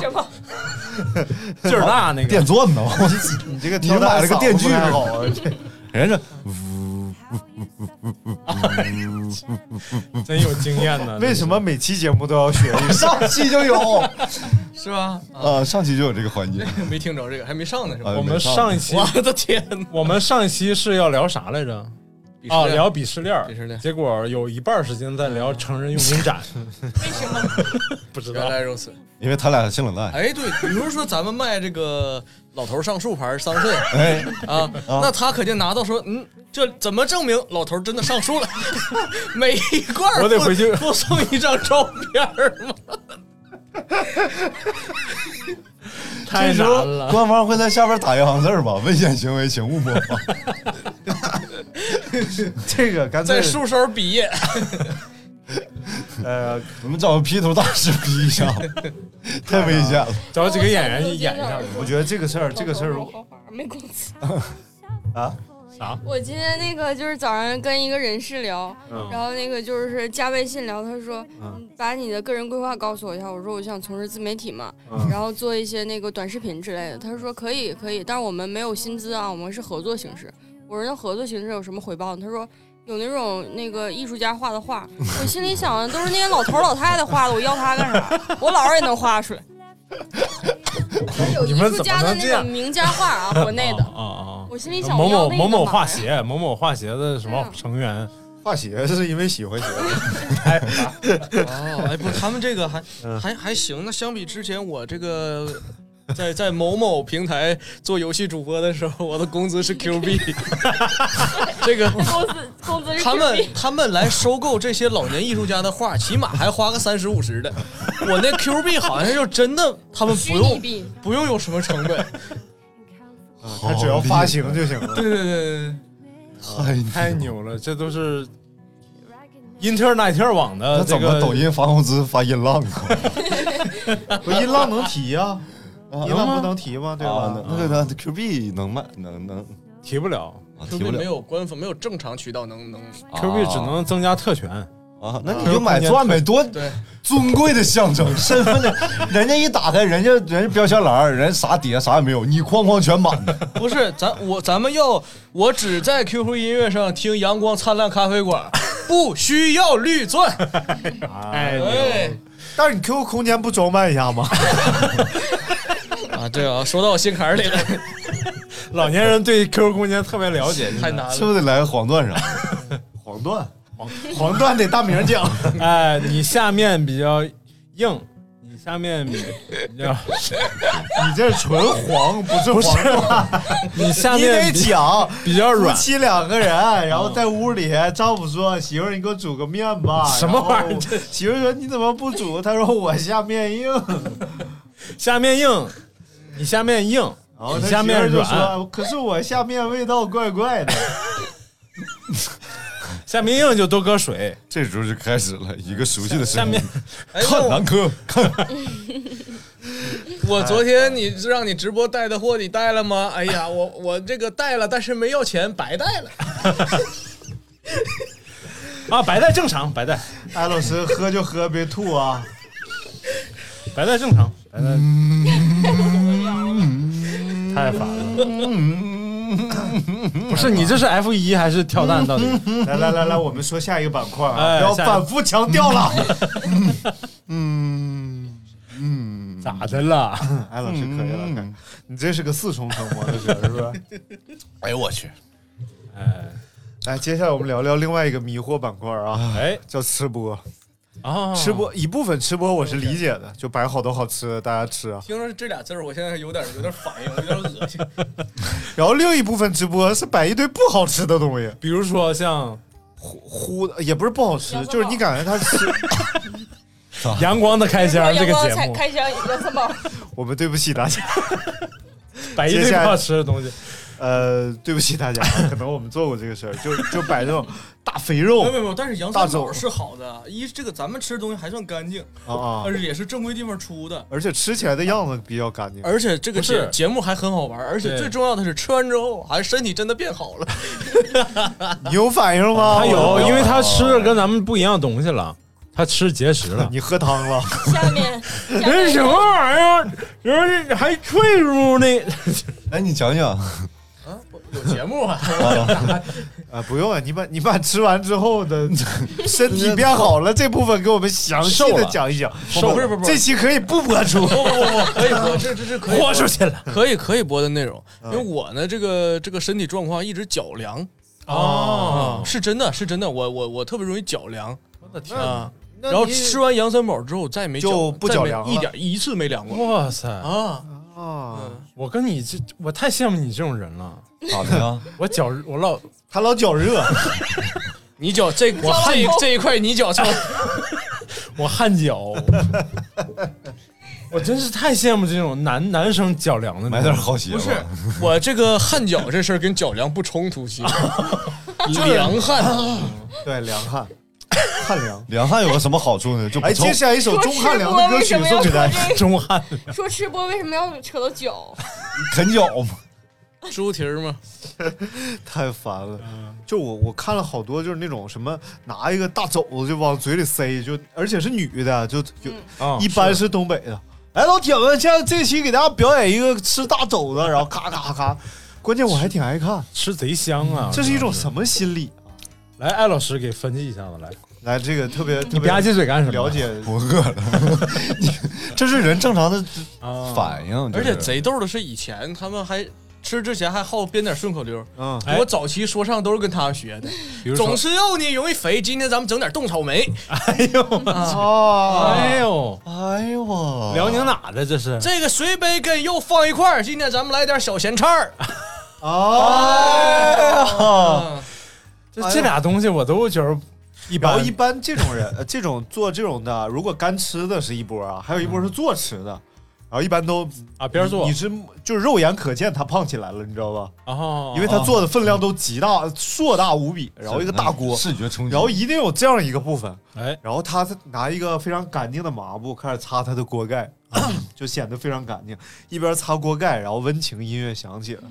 什么？劲儿大那个电钻呢，你这个你买了个电锯不太好啊！这人家 真有经验呢。为什么每期节目都要学？上期就有是吧？啊，上期就有这个环节。没听着这个，还没上呢，是吧？啊我们上一期我的天哪！我们上一期是要聊啥来着？啊，聊鄙视链儿，鄙视链结果有一半时间在聊成人用品展，为什么？不知道原来如此。因为他俩性冷淡，哎，对，比如说咱们卖这个老头上树牌桑葚哎，啊，那他肯定拿到说，嗯，这怎么证明老头真的上树了？每一罐儿我得回去附送一张照片儿吗？太难这时候了。官方会在下边打一行字儿吧？危险行为请勿模仿。这个干脆在树梢比耶，呃，我们找个 P 图大师 P 一下，太危险了。找几个演员去演一下我觉得这个事儿，这个事儿没工资。啊，啥？我今天那个就是早上跟一个人事聊，嗯然后那个就是加微信聊，他说，嗯把你的个人规划告诉我一下。我说我想从事自媒体嘛，嗯然后做一些那个短视频之类的。他说可以可以，但是我们没有薪资啊，我们是合作形式。我说那合作形式有什么回报呢？他说。有那种那个艺术家画的画，我心里想的都是那些老头老太太画的，我要他干啥？我姥儿也能画出来。有 艺你们怎么术家的那能这样种名家画啊，国内的。啊啊！我心里想，某某某某画协，某某画协的什么成员？画鞋是因为喜欢鞋，哦，哎，不是，他们这个还还还行。那相比之前，我这个 在在某某平台做游戏主播的时候，我的工资是 Q 币。这个工资工资是他们他们来收购这些老年艺术家的画，起码还花个三十五十的。我那 Q 币好像就真的，他们不用，不用有什么成本。他只要发行就行了。对对对对，太太牛了，这都是英特尔奈特尔网的那这个怎么抖音发工资发音浪啊？不，音浪能提呀，啊音浪不能提吗？对吧？那那个那 Q 币能卖能能提不了，提 Q 不 B 了没有官方，没有正常渠道能能 Q 币只能增加特权。啊，那你就买钻呗，多对尊贵的象征，身份的。人家一打开，人家人家标签栏儿，人啥底下啥也没有，你框框全满的。不是咱我咱们要我只在 QQ 音乐上听阳光灿烂咖啡馆，不需要绿钻。哎，对但是你 QQ 空间不装扮一下吗？啊，对啊，说到我心坎里了，老年人对 QQ 空间特别了解，太难了。是不是得来个黄段啥？黄段，黄段得大名讲。哎，你下面比较硬，你下面比比较，你这是纯黄，不是黄段。你下你得面比讲，比较软夫。妻两个人，然后在屋里，丈夫说：“媳妇儿，你给我煮个面吧。”什么玩意儿媳妇儿说：“你怎么不煮？”他说：“我下面硬。”下面硬，你下面硬，然后你下面软，说：“可是我下面味道怪怪的。下面硬就多搁水。这时候就开始了一个熟悉的声音下面。哎 看南科，看 我昨天你让你直播带的货你带了吗？哎呀，我我这个带了，但是没要钱，白带了。啊，白带正常，白带，”艾老师喝就喝，别吐啊！白带正常，白带。太烦了，不是你这是 F 一还是跳蛋？到底？来来来来，我们说下一个板块啊，要反复强调了。嗯 嗯咋的了？艾老师可以了，看你这是个四重成魔的事儿是吧？哎呦我去！哎来，接下来我们聊聊另外一个迷惑板块啊，哎叫吃播。啊，吃播一部分吃播我是理解的，就摆好多好吃的，大家吃啊。听着这俩字儿，我现在有点有点反应，有点恶心。然后另一部分直播是摆一堆不好吃的东西，比如说像糊糊的也不是不好吃，就是你感觉它吃。阳光的开箱这个节目，才开箱杨三宝，我们对不起大家，摆一堆不好吃的东西。呃，对不起大家，可能我们做过这个事儿，就就摆这种大肥肉没有没有，但是羊大肘三宝是好的，一这个咱们吃的东西还算干净，啊啊而，且也是正规地方出的。而且吃起来的样子比较干净。而且这个是节节目还很好玩，而且最重要的是吃完之后还身体真的变好了。你有反应吗？他有，因为他吃的跟咱们不一样东西了，他吃节食了。你喝汤了，下面下这什么玩意儿？人还脆乎呢？哎，你讲讲，有节目啊，啊，不用啊，你把你把吃完之后的身体变好了这部分给我们详细的讲一讲。不是不是不是这期可以不播出。不不不不，可以播，这这是可以播出去了可以可以播的内容。因为我呢，这个这个身体状况一直脚凉哦啊，是真的是真的，我我我特别容易脚凉我的天！啊。然后吃完羊三宝之后，再也没就脚再没不脚凉一点一次没凉过哇塞！啊。啊，我跟你这，我太羡慕你这种人了。咋的呀？我脚，我老 他老脚热，你脚这我这一这一块你脚臭，我汗脚，我真是太羡慕这种男男生脚凉的。买点好鞋吧。不是我这个汗脚这事儿跟脚凉不冲突，其实凉汗。对，凉汗，汗凉。凉汉有个什么好处呢？就不哎，臭接。下来一首钟汉良的歌曲送给大家。中汗。说吃播为什么要扯到脚？啃脚吗。猪蹄儿吗？太烦了。就我我看了好多，就是那种什么拿一个大肘子就往嘴里塞，就而且是女的，就就啊一般是东北的。哎，老铁们，现在这期给大家表演一个吃大肘子，然后咔咔咔。关键我还挺爱看，吃贼香啊！这是一种什么心理？来，艾老师给分析一下子来。来，这个特别特你别吧唧嘴干什么？了解。我饿了，这是人正常的啊反应。而且贼逗的是，以前他们还吃之前还好编点顺口溜。嗯，哎我早期说唱都是跟他学的，总吃肉呢容易肥。今天咱们整点冻草莓，哎呦，啊，哎呦，哎呦我，辽宁哪的这是？这个水杯跟肉放一块儿。今天咱们来点小咸菜儿。哎呀，啊这这俩东西我都觉得一般然后一。般这种人，呃这种做这种的，如果干吃的是一波啊，还有一波是做吃的。然然后一般都啊边做你是就是肉眼可见他胖起来了，你知道吧？哦，因为他做的分量都极大，硕大无比，然后一个大锅，视觉冲击，然后一定有这样一个部分，哎，然后他拿一个非常干净的抹布开始擦他的锅盖，就显得非常干净。一边擦锅盖，然后温情音乐响起了，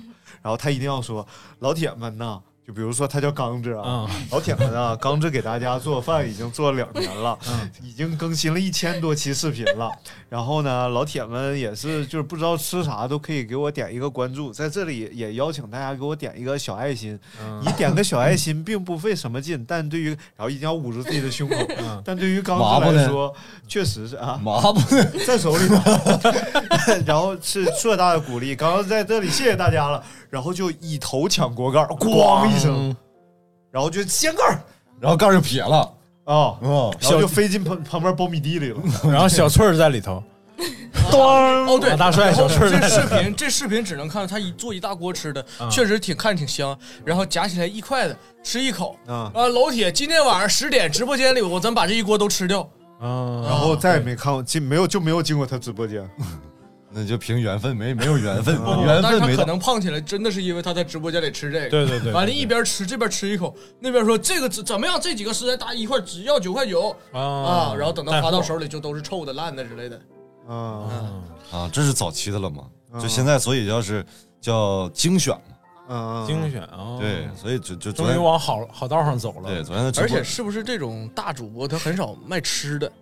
然后他一定要说：“老铁们呐。”就比如说他叫刚子啊，老铁们啊，刚子给大家做饭已经做了两年了，已经更新了一千多期视频了。然后呢，老铁们也是就是不知道吃啥都可以给我点一个关注，在这里也邀请大家给我点一个小爱心。你点个小爱心并不费什么劲，但对于然后一定要捂住自己的胸口，但对于刚子来说确实是啊，麻布在手里，然后是硕大的鼓励。刚刚在这里谢谢大家了，然后就以头抢锅盖，咣。一声，然后就掀盖儿，然后盖儿就撇了。啊，嗯，然后就飞进旁旁边苞米地里了。然后小翠儿在里头，咣 哦，对，马大帅小翠儿在这里头。视频这视频只能看到他一做一大锅吃的，啊。确实挺看着挺香，然后夹起来一筷子吃一口。啊，啊，老铁，今天晚上十点直播间里，我咱把这一锅都吃掉。啊，然后再也没看过进没有就没有进过他直播间。那就凭缘分，没没有缘分，哦缘但是他可分没到。能胖起来，真的是因为他在直播间里吃这个。对对对完了，一边吃这边吃一口，那边说这个怎怎么样？这几个食材搭一块只要九块九啊啊，然后等到发到手里就都是臭的、烂的之类的。啊啊，这是早期的了嘛？嗯就现在，所以要是叫精选嘛，嗯，精选啊，对，所以就就昨终于往好好道上走了。对昨天的直播而且是不是这种大主播他很少卖吃的，就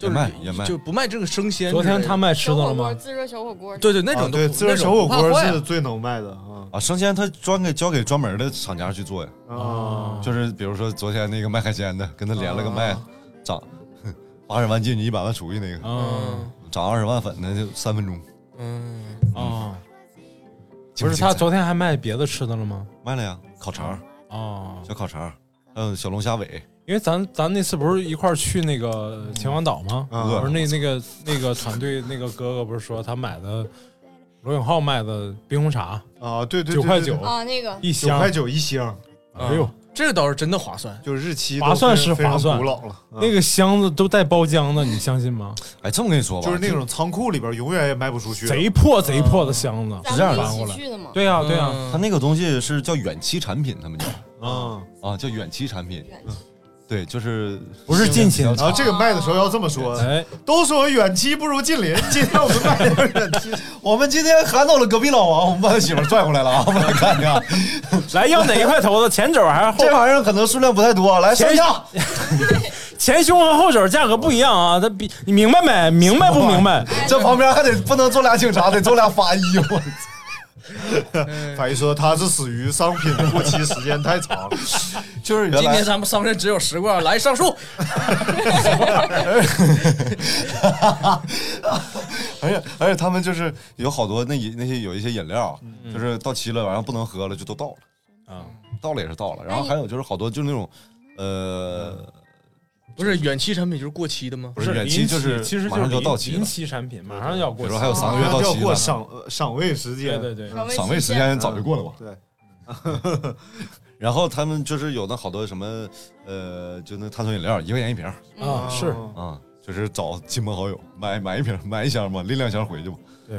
也卖也卖。就不卖这个生鲜昨。天他卖吃的了吗？自热小火锅，对对那种啊对，自热小火锅是最能卖的啊啊，生鲜他专给交给专门的厂家去做呀，啊！就是比如说昨天那个卖海鲜的，跟他连了个麦，涨八十万进去一百万出去那个，嗯涨二十万粉的就三分钟，嗯，啊，不是他昨天还卖别的吃的了吗？卖了呀，烤肠，啊，小烤肠，还有小龙虾尾，因为咱咱那次不是一块儿去那个秦皇岛吗？啊不是那那个那个团队那个哥哥不是说他买的罗永浩卖的冰红茶啊，对对，九块九啊，那个。一箱，九块九一箱，哎呦，这个倒是真的划算。就是日期划算是划算古老了，啊那个箱子都带包浆的，你相信吗？哎，这么跟你说吧，就是那种仓库里边永远也卖不出去，贼破贼破的箱子，是这样搬过来。对呀对呀，嗯。他那个东西是叫远期产品，他们叫。啊。啊，叫远期产品，远对，就是不是近亲比较然后这个卖的时候要这么说，哎，都说远期不如近邻，今天我们卖的是远期，我们今天喊走了隔壁老王，我们把他媳妇儿拽回来了啊！我们来看看，来要哪一块头子，前肘还是后这？玩意儿可能数量不太多，来上下。前胸和后肘价格不一样啊，他比你明白没？明白不明白？这旁边还得不能坐俩警察，得坐俩法医。我法医说他是死于商品过期时间太长，就是原来今天咱们商人只有十罐，来上树。而且而且他们就是有好多那饮那些有一些饮料，就是到期了，晚上不能喝了，就都倒了啊，倒了也是倒了。然后还有就是好多就是那种呃，不是远期产品就是过期的吗？不是远期就是其实马上就要到期了。临期产品，马上要过期，比如说还有三个月到要过期了，赏呃赏味时间，对对对，赏味时间早就过了吧？对，然后他们就是有那好多什么呃，就那碳酸饮料一块钱一瓶啊是啊，就是找亲朋好友买买一瓶买一箱吧，拎两箱回去吧，对，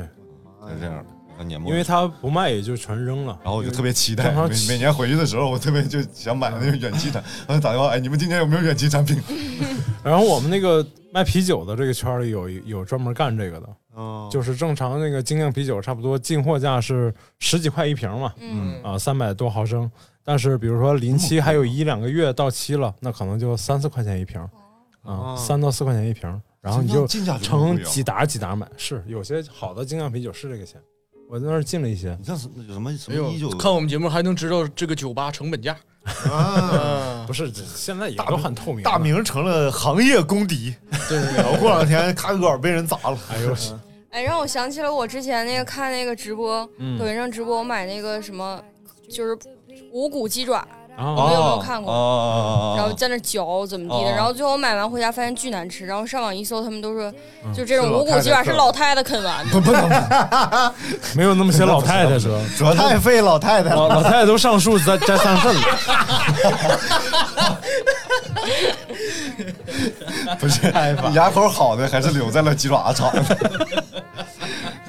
就是这样的。像年末因为他不卖也就全扔了。然后我就特别期待每每年回去的时候，我特别就想买那个远期产，然后打电话，哎，你们今年有没有远期产品？然后我们那个卖啤酒的这个圈里有有专门干这个的，嗯，就是正常那个精酿啤酒差不多进货价是十几块一瓶嘛，嗯，啊，三百多毫升。但是比如说临期还有一两个月到期了，那可能就三四块钱一瓶，啊，三到四块钱一瓶，然后你就成几打几打买。是有些好的精酿啤酒是这个钱，我在那儿进了一些。你像什么什么一九，看我们节目还能知道这个酒吧成本价。啊，啊，不是，现在也都很透明了。大明成了行业公敌，对对然后过两天卡格尔被人砸了，哎呦我去，哎，让我想起了我之前那个看那个直播，嗯抖音上直播，我买那个什么，就是无骨鸡爪，啊你们有没有看过？啊然后在那嚼怎么地的，哦然后最后买完回家发现巨难吃，然后上网一搜，他们都说嗯就这种无骨鸡爪是老太太啃完的。不不能，没有那么些老太太说，主要太费老太太了。老老太太都上树摘摘桑葚了。不是，你牙口好的还是留在了鸡爪子厂。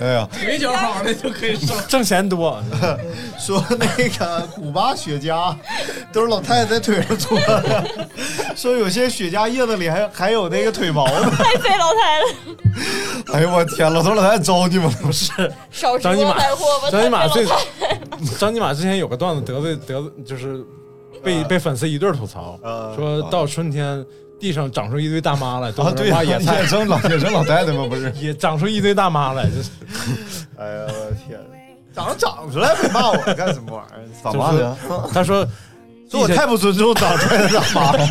哎呀，腿脚好的就可以上。挣钱多。说那个古巴雪茄都是老太太在腿上搓的，说有些雪茄叶子里还还有那个腿毛呢。太费老太太，哎呦我天，老头老太太招你们不是？张尼玛带货吧。张尼玛最张尼玛之前有个段子得罪得罪，就是被被粉丝一顿吐槽，说到春天地上长出一堆大妈来，都啊，是对呀，挖野菜 野，生老野生老太太吗？不是，也长出一堆大妈来，就是哎呀，我天，长长出来没骂我干什么玩意儿？咋骂的呀？他说说我太不尊重长出来的大妈了，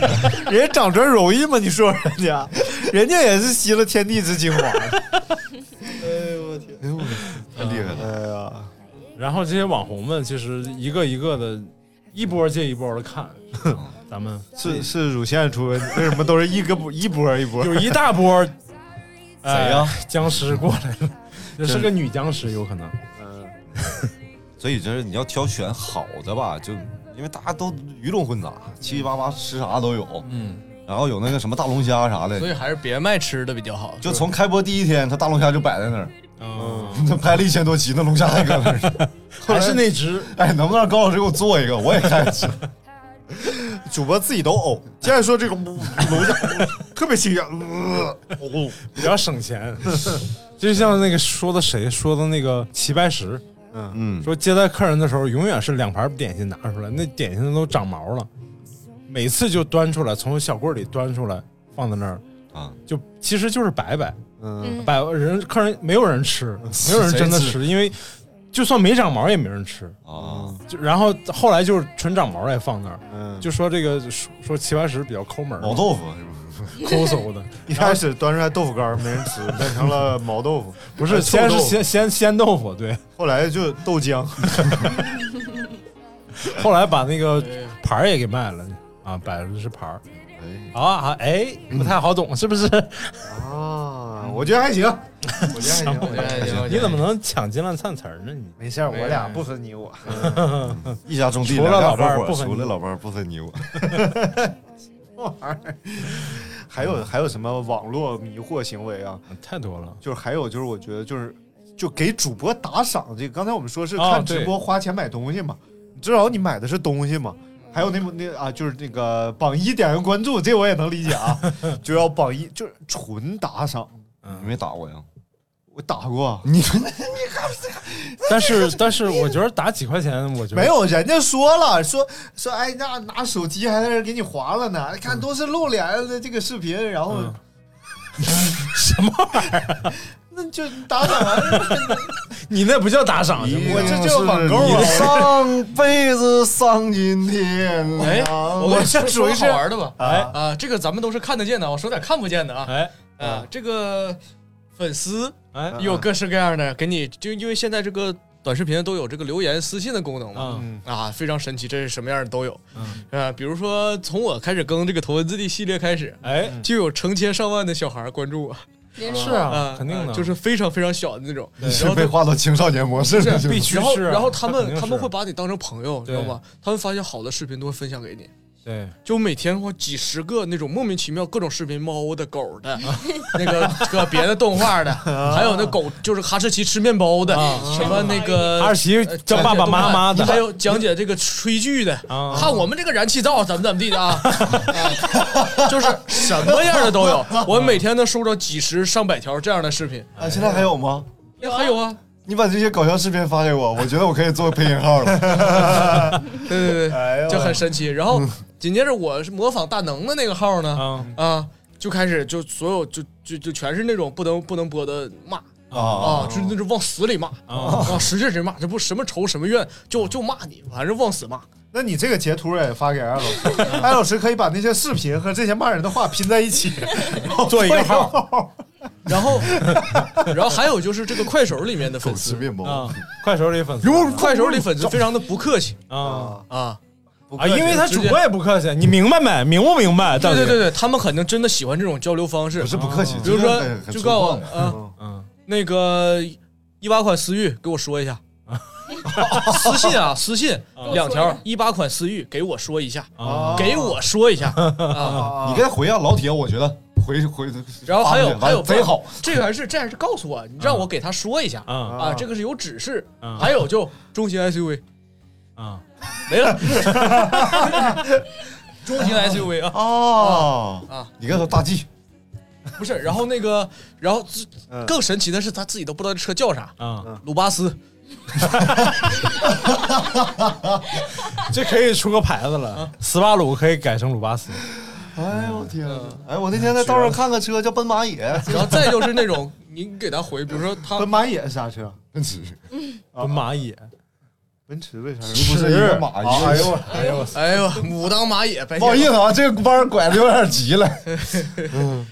人家长出来容易吗？你说人家，人家也是吸了天地之精华。哎呦我天！太厉害了。哎呀，然后这些网红们其实一个一个的，一波接一波的看，咱们是是乳腺出问题，为什么都是一个波 一波一波？有一大波谁呀哎僵尸过来了，这是个女僵尸，有可能。嗯所以就是你要挑选好的吧，就因为大家都鱼龙混杂，七七八八吃啥都有。嗯，然后有那个什么大龙虾啥的，所以还是别卖吃的比较好。就从开播第一天，他大龙虾就摆在那儿，嗯，他 拍了一千多集，那龙虾还搁那儿。还是那只，哎，能不能让高老师给我做一个？我也看吃。主播自己都呕。接着说这个楼下 特别清凉，呃呕。比较省钱。就像那个说的谁说的那个齐白石，嗯，说接待客人的时候，永远是两盘点心拿出来，那点心都长毛了，每次就端出来，从小柜里端出来放在那儿。啊，就其实就是摆摆，嗯，摆人客人没有人吃，没有人真的吃，因为就算没长毛也没人吃。啊，就然后后来就是纯长毛也放那儿，嗯，就说这个说说齐白石比较抠门儿，毛豆腐是不是？抠搜的，一开始端出来豆腐干没人吃，变成了毛豆腐，不是先是鲜鲜鲜豆腐，对，后来就豆浆。后来把那个盘儿也给卖了啊，摆的是盘儿。哎，啊啊，哎，不太好懂是不是？啊，我觉得还行，我觉得还行，我觉得还行。你怎么能抢金烂灿词儿呢？你没事，我俩不分你我。一家种地，除了老伴儿除了老伴儿不分你我。玩意儿，还有还有什么网络迷惑行为啊？太多了，就是还有就是我觉得就是就给主播打赏这个，刚才我们说是啊看直对播花钱买东西嘛，至少你买的是东西嘛。还有那么那啊，就是那个榜一点个关注，这我也能理解啊，就要榜一就是纯打赏。你没打过呀？我打过，你 说那但是但是我觉得打几块钱，我觉得没有，人家说了，说说哎，那拿手机还在这给你划了呢，嗯看都是露脸的这个视频，然后、什么玩意儿？那就打赏完了，你那不叫打赏，我这叫网购你啊。上辈子丧尽天哎，我先说这属于是说好玩的吧？哎啊，这个咱们都是看得见的，我说点看不见的啊。哎啊，这个粉丝哎有各式各样的，给你就因为现在这个短视频都有这个留言私信的功能嘛。嗯啊，非常神奇，这是什么样的都有。嗯啊，比如说从我开始更这个头文字 D 系列开始，哎，就有成千上万的小孩关注我。是啊啊，，肯定的，就是非常非常小的那种。你是被划到青少年模式必须然后然后他们他们会把你当成朋友，知道对吗？他们发现好的视频都会分享给你。对，就每天花几十个那种莫名其妙各种视频，猫的、狗的，那个个别的动画的，还有那狗就是哈士奇吃面包的，什么那个哈士奇叫爸爸妈妈的，还有讲解这个炊具的，啊。看我们这个燃气灶怎么怎么地的啊，啊就是什么样的都有。我每天能收到几十上百条这样的视频，啊，现在还有吗？还有啊，你把这些搞笑视频发给我，我觉得我可以做配音号了。对对对，就很神奇。然后紧接着我是模仿大能的那个号呢，啊啊，就开始就所有就就就全是那种不能不能播的骂。啊啊，就是那种往死里骂啊啊，使劲儿骂，这不什么仇什么怨，就就骂你，反正往死骂。那你这个截图也发给艾老师，艾老师可以把那些视频和这些骂人的话拼在一起，做一个号号。然后，然后还有就是这个快手里面的粉丝，啊，快手里粉丝快手里粉丝非常的不客气啊啊啊，因为他主播也不客气，你明白没？明不明白？对对对对，他们肯定真的喜欢这种交流方式，不是不客气，比如说就告诉我嗯，那个一八款思域给我说一下，私信啊，私信我两条说一八款思域，给我说一下，啊。给我说一下 啊。你该回啊，老铁，我觉得回回，然后还有还有贼好，，这个还是这还是告诉我，你让我给他说一下啊啊，这个是有指示啊。还有就中型 SUV 啊，没了，中型 SUV 啊。哦啊，你该说大 G，不是，然后那个，然后更神奇的是他自己都不知道这车叫啥，啊，鲁巴斯，这可以出个牌子啊了，斯巴鲁可以改成鲁巴斯。哎呦我天！哎，我那天在道上看个车叫奔马野，然后再就是那种你给他回，比如说他奔马野是啥车？奔驰，奔马野，奔驰为啥？不是一个马，一个哎呦我哎呦 我，哎呦武当马野，白不好意思啊，这个弯拐的有点急了，嗯，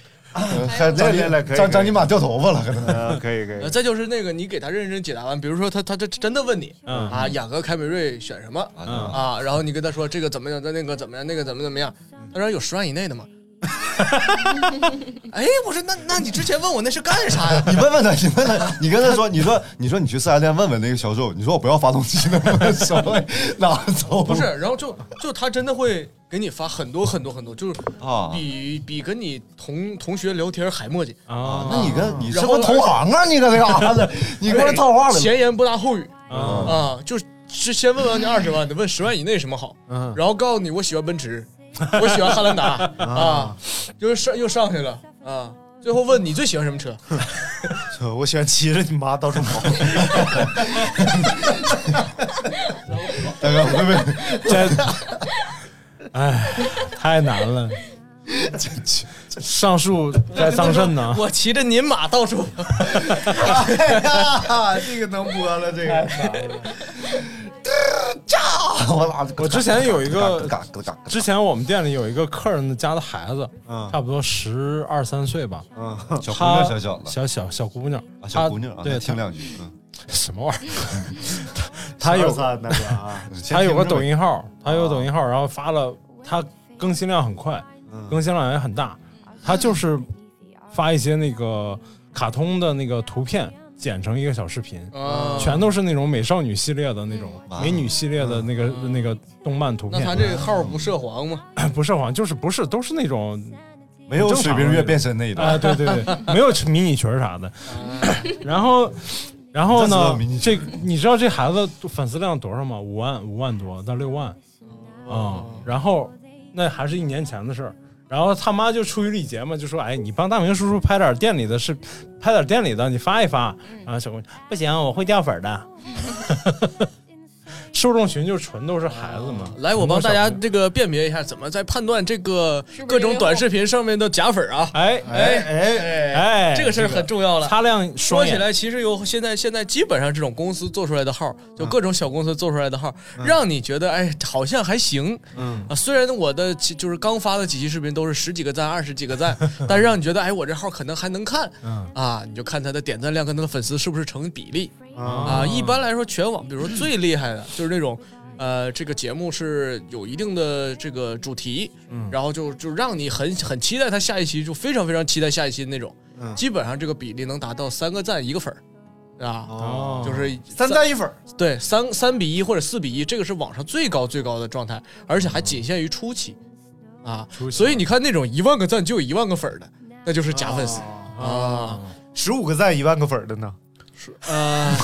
还张张张金马掉头发了，可能。呃，可以可以。呃再就是那个你给他认真解答完，比如说他他这真的问你嗯啊，雅阁、凯美瑞选什么嗯啊？然后你跟他说这个怎么样，那个怎么样，那个怎么怎么样？他说有十万以内的吗？哎，我说那那你之前问我那是干啥呀？你问问他，你问他，你跟他说，你说你说你去四 S 店问问那个销售，你说我不要发动机能不能稍微拿走？不是，然后就就他真的会给你发很多很多很多，就是啊比比跟你同同学聊天还墨迹。啊，那你跟你是然后不是同行啊？你搁这嘎子，你过来套话了？前言不搭后语啊啊，就是先问完你二十万，得问十万以内什么好，嗯然后告诉你我喜欢奔驰，我喜欢汉兰达啊，就是上又上去了啊，最后问你最喜欢什么车？我喜欢骑着你妈到处跑。大哥，会不会这，哎，太难了。上树在桑葚呢，我骑着您马到处，哎呀，这个能播了，这个。我 哪我之前有一个之前我们店里有一个客人家的孩子，嗯。差不多十二三岁吧，嗯，小姑娘小小子小小小姑娘，啊，小姑娘对，听两句，嗯，什么玩意儿？他有三那个啊，她有个抖音号，他有抖音号，然后发了，他更新量很快，更新量也很大，他就是发一些那个卡通的那个图片。剪成一个小视频，啊。全都是那种美少女系列的那种啊美女系列的那个那个动漫图片，那他这个号不涉黄吗？不涉黄就是不是都是那种没有水冰月变身那一段啊，段，对对对，没有迷你裙啥的。然后，然后呢这你知道这孩子粉丝量多少吗？五万五万多到六万。啊、然后那还是一年前的事儿。然后他妈就出于礼节嘛，就说：“哎，你帮大明叔叔拍点店里的视，拍点店里的，你发一发。”然后小姑娘不行，我会掉粉的。受众群就纯都是孩子嘛。来，我帮大家这个辨别一下，怎么在判断这个各种短视频上面的假粉啊？哎哎哎，哎，这个事儿很重要了。擦亮说双眼。起来，其实有现在现在基本上这种公司做出来的号，就各种小公司做出来的号，让你觉得哎好像还行，嗯啊，虽然我的就是刚发的几期视频都是十几个赞、二十几个赞，但是让你觉得哎我这号可能还能看嗯啊，你就看他的点赞量跟他的粉丝是不是成比例啊啊。一般来说，全网比如说最厉害的就是那种。呃，这个节目是有一定的这个主题，嗯然后就就让你很很期待他下一期，就非常非常期待下一期的那种。嗯基本上这个比例能达到三个赞一个粉儿，啊，哦就是三赞一粉儿，对三三比一或者四比一，这个是网上最高最高的状态，而且还仅限于初期啊。期所以你看那种一万个赞就有一万个粉儿的，那就是假粉丝啊。十五个赞一万个粉儿的呢？呃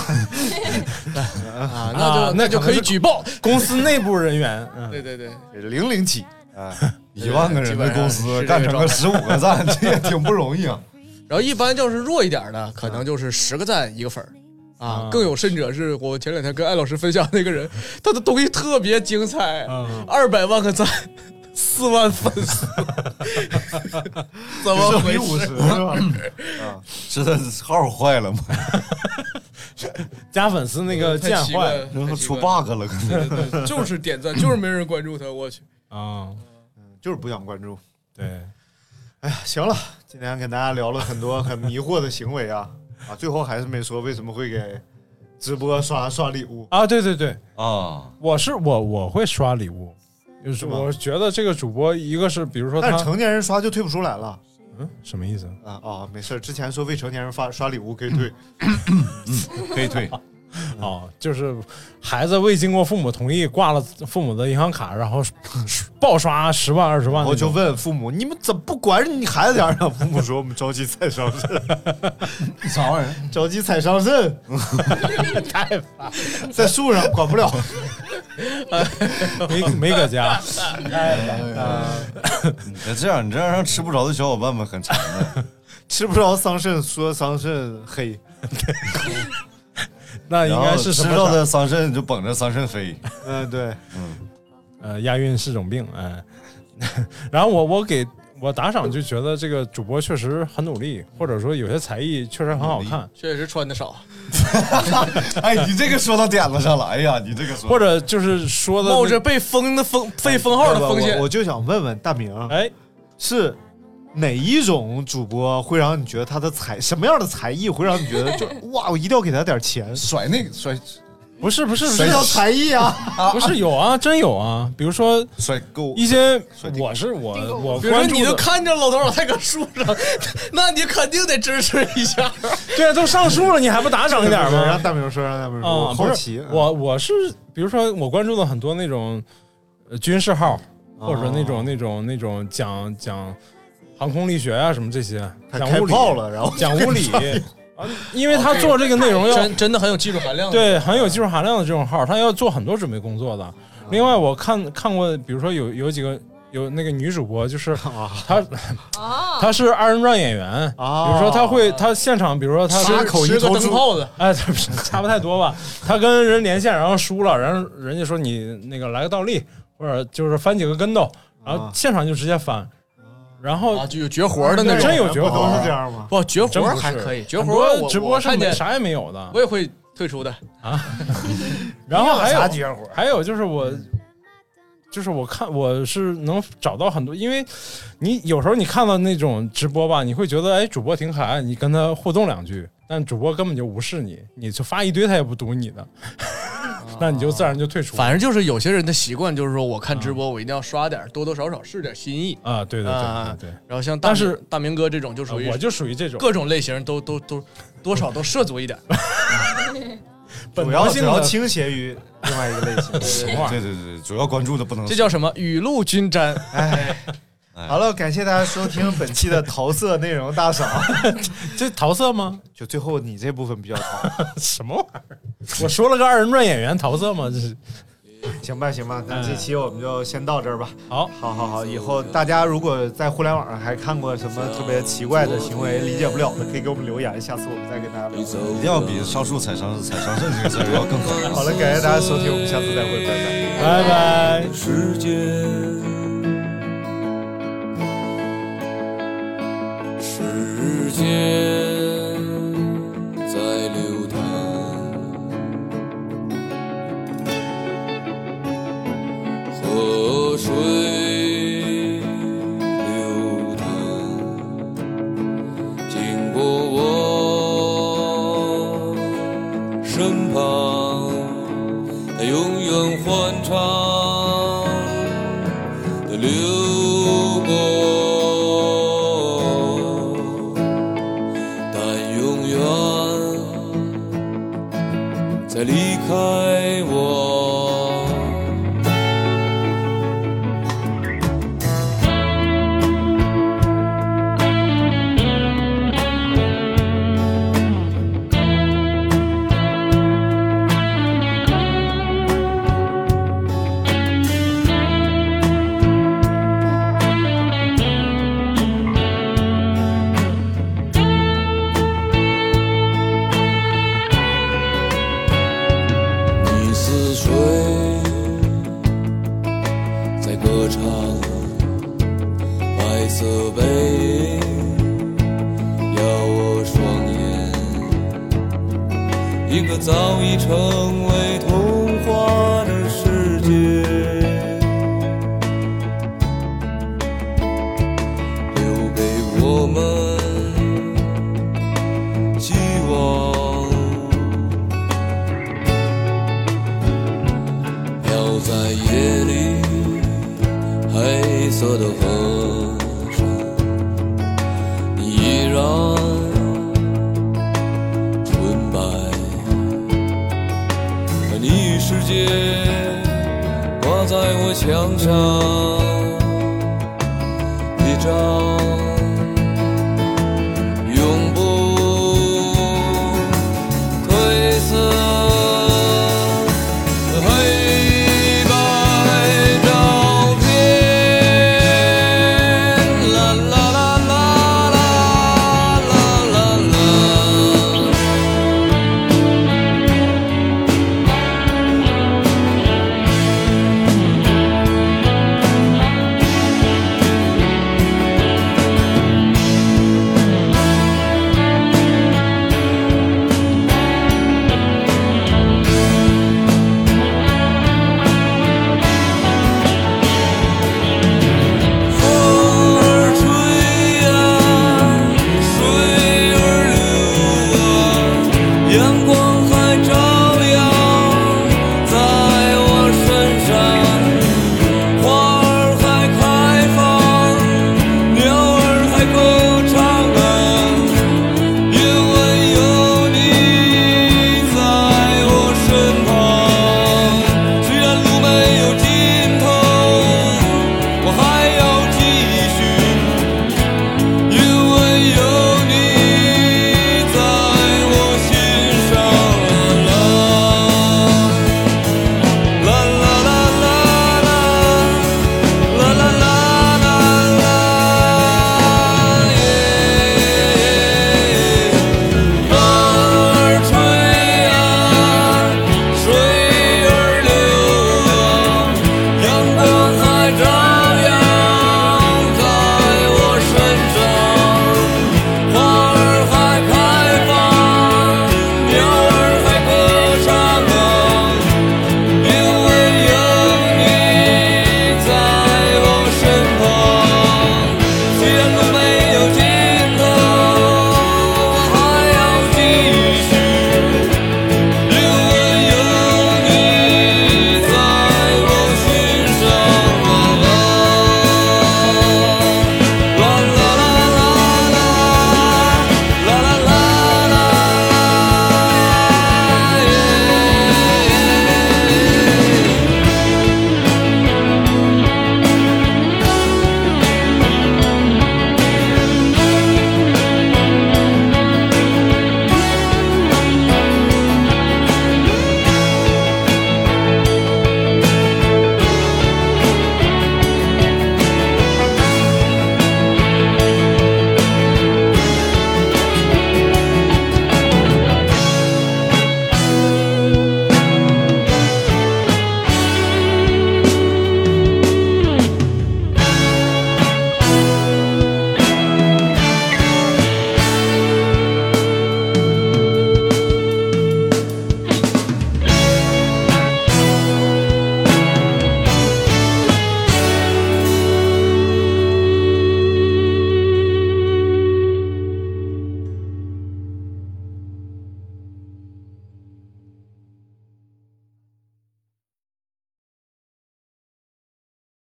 啊，那啊就那就可以举报。公司内部人员，嗯 对对对，零零七啊，一万个人的公司干成个十五个赞，这也挺不容易啊。然后一般就是弱一点的，可能就是十个赞一个粉儿。啊啊，更有甚者是我前两天跟艾老师分享那个人，他的东西特别精彩，嗯二百万个赞，四万粉丝，怎么回事？五十是吧？是他号坏了吗？加粉丝那个太键坏奇怪了，然后出 bug 了，可能。就是点赞，就是没人关注他，我去。啊，就是不想关注。对，哎呀，行了，今天跟大家聊了很多很迷惑的行为啊 啊，最后还是没说为什么会给直播刷刷礼物。啊，对对对，啊，我是我我会刷礼物，就是我觉得这个主播一个是比如说他但是成年人刷就退不出来了。嗯？什么意思？啊啊，没事儿，之前说未成年人发刷礼物可以退，可以退。啊，就是孩子未经过父母同意挂了父母的银行卡，然后暴刷十万二十万，我就问父母：“你们怎么不管你孩子点儿呢？”父母说：“我们着急踩伤肾，啥玩意儿？着急踩伤肾，太烦，在树上管不了。没没搁家，哎你这样，你这样让吃不着的小伙伴们很馋的。吃不着桑葚，说桑葚黑，那应该是什么然后吃着的桑葚就捧着桑葚飞。嗯，对，嗯，呃，押韵是种病，哎。然后我我给我打赏，就觉得这个主播确实很努力，或者说有些才艺确实很好看，确实穿的少，哎，你这个说到点子上了，哎呀，你这个说，或者就是说的冒着被封的封被封号的风险我。我就想问问大明，哎，是哪一种主播会让你觉得他的才什么样的才艺会让你觉得就哇，我一定要给他点钱？甩那个甩，不是不是不这是叫才艺啊！不是有啊，真有啊，比如说甩钩一些，我是我我比如说，关注的，你就看着老头老太搁树上，那你肯定得支持一下。对啊，都上树了，你还不打赏一点吗？让大明说，让大明说，我啊，不是好奇。我我是比如说我关注的很多那种呃军事号，或者那种那种那种讲讲航空力学啊什么这些，讲物理了然后讲物理啊，因为他做这个内容要真真的很有技术含量。，对很有技术含量的这种号，他要做很多准备工作的。另外，我看看过，比如说有有几个有那个女主播，就是 她啊，她是二人转演员，啊比如说她会她现场，比如说她杀口一十个头，灯泡子，哎，差不太多吧？她跟人连线，然后输了，然后人家说你那个来个倒立，或者就是翻几个跟斗，然后啊。现场就直接翻，然后啊，就有绝活的那种。真有绝不都活是这样吗？不，绝活还可以，绝活我直播我看见啥也没有的我。也会退出的啊。然后还有啥绝活？还有就是我，就是我看我是能找到很多，因为你有时候你看到那种直播吧，你会觉得哎主播挺可爱，你跟他互动两句，但主播根本就无视你，你就发一堆他也不读你的，那你就自然就退出。反正就是有些人的习惯，就是说我看直播，我一定要刷点，多多少少是点心意。啊，对对对啊对对。然后像大但是大明哥这种就属于我就属于这种各种类型都都都多少都涉足一点。本主要主要倾斜于另外一个类型。什么玩意儿？对对对，主要关注的不能这叫什么？雨露均沾。哎，好了，感谢大家收听本期的桃色内容大赏。这桃色吗？就最后你这部分比较桃，什么玩意儿？我说了个二人转演员桃色吗？这是行吧行吧，那这期我们就先到这儿吧。好，好好好，以后大家如果在互联网上还看过什么特别奇怪的行为、理解不了的，可以给我们留言，下次我们再跟大家聊。一定要比上树踩伤踩伤肾这个事儿要更好。好了，感谢大家收听，我们下次再会，拜拜。拜拜。世界，时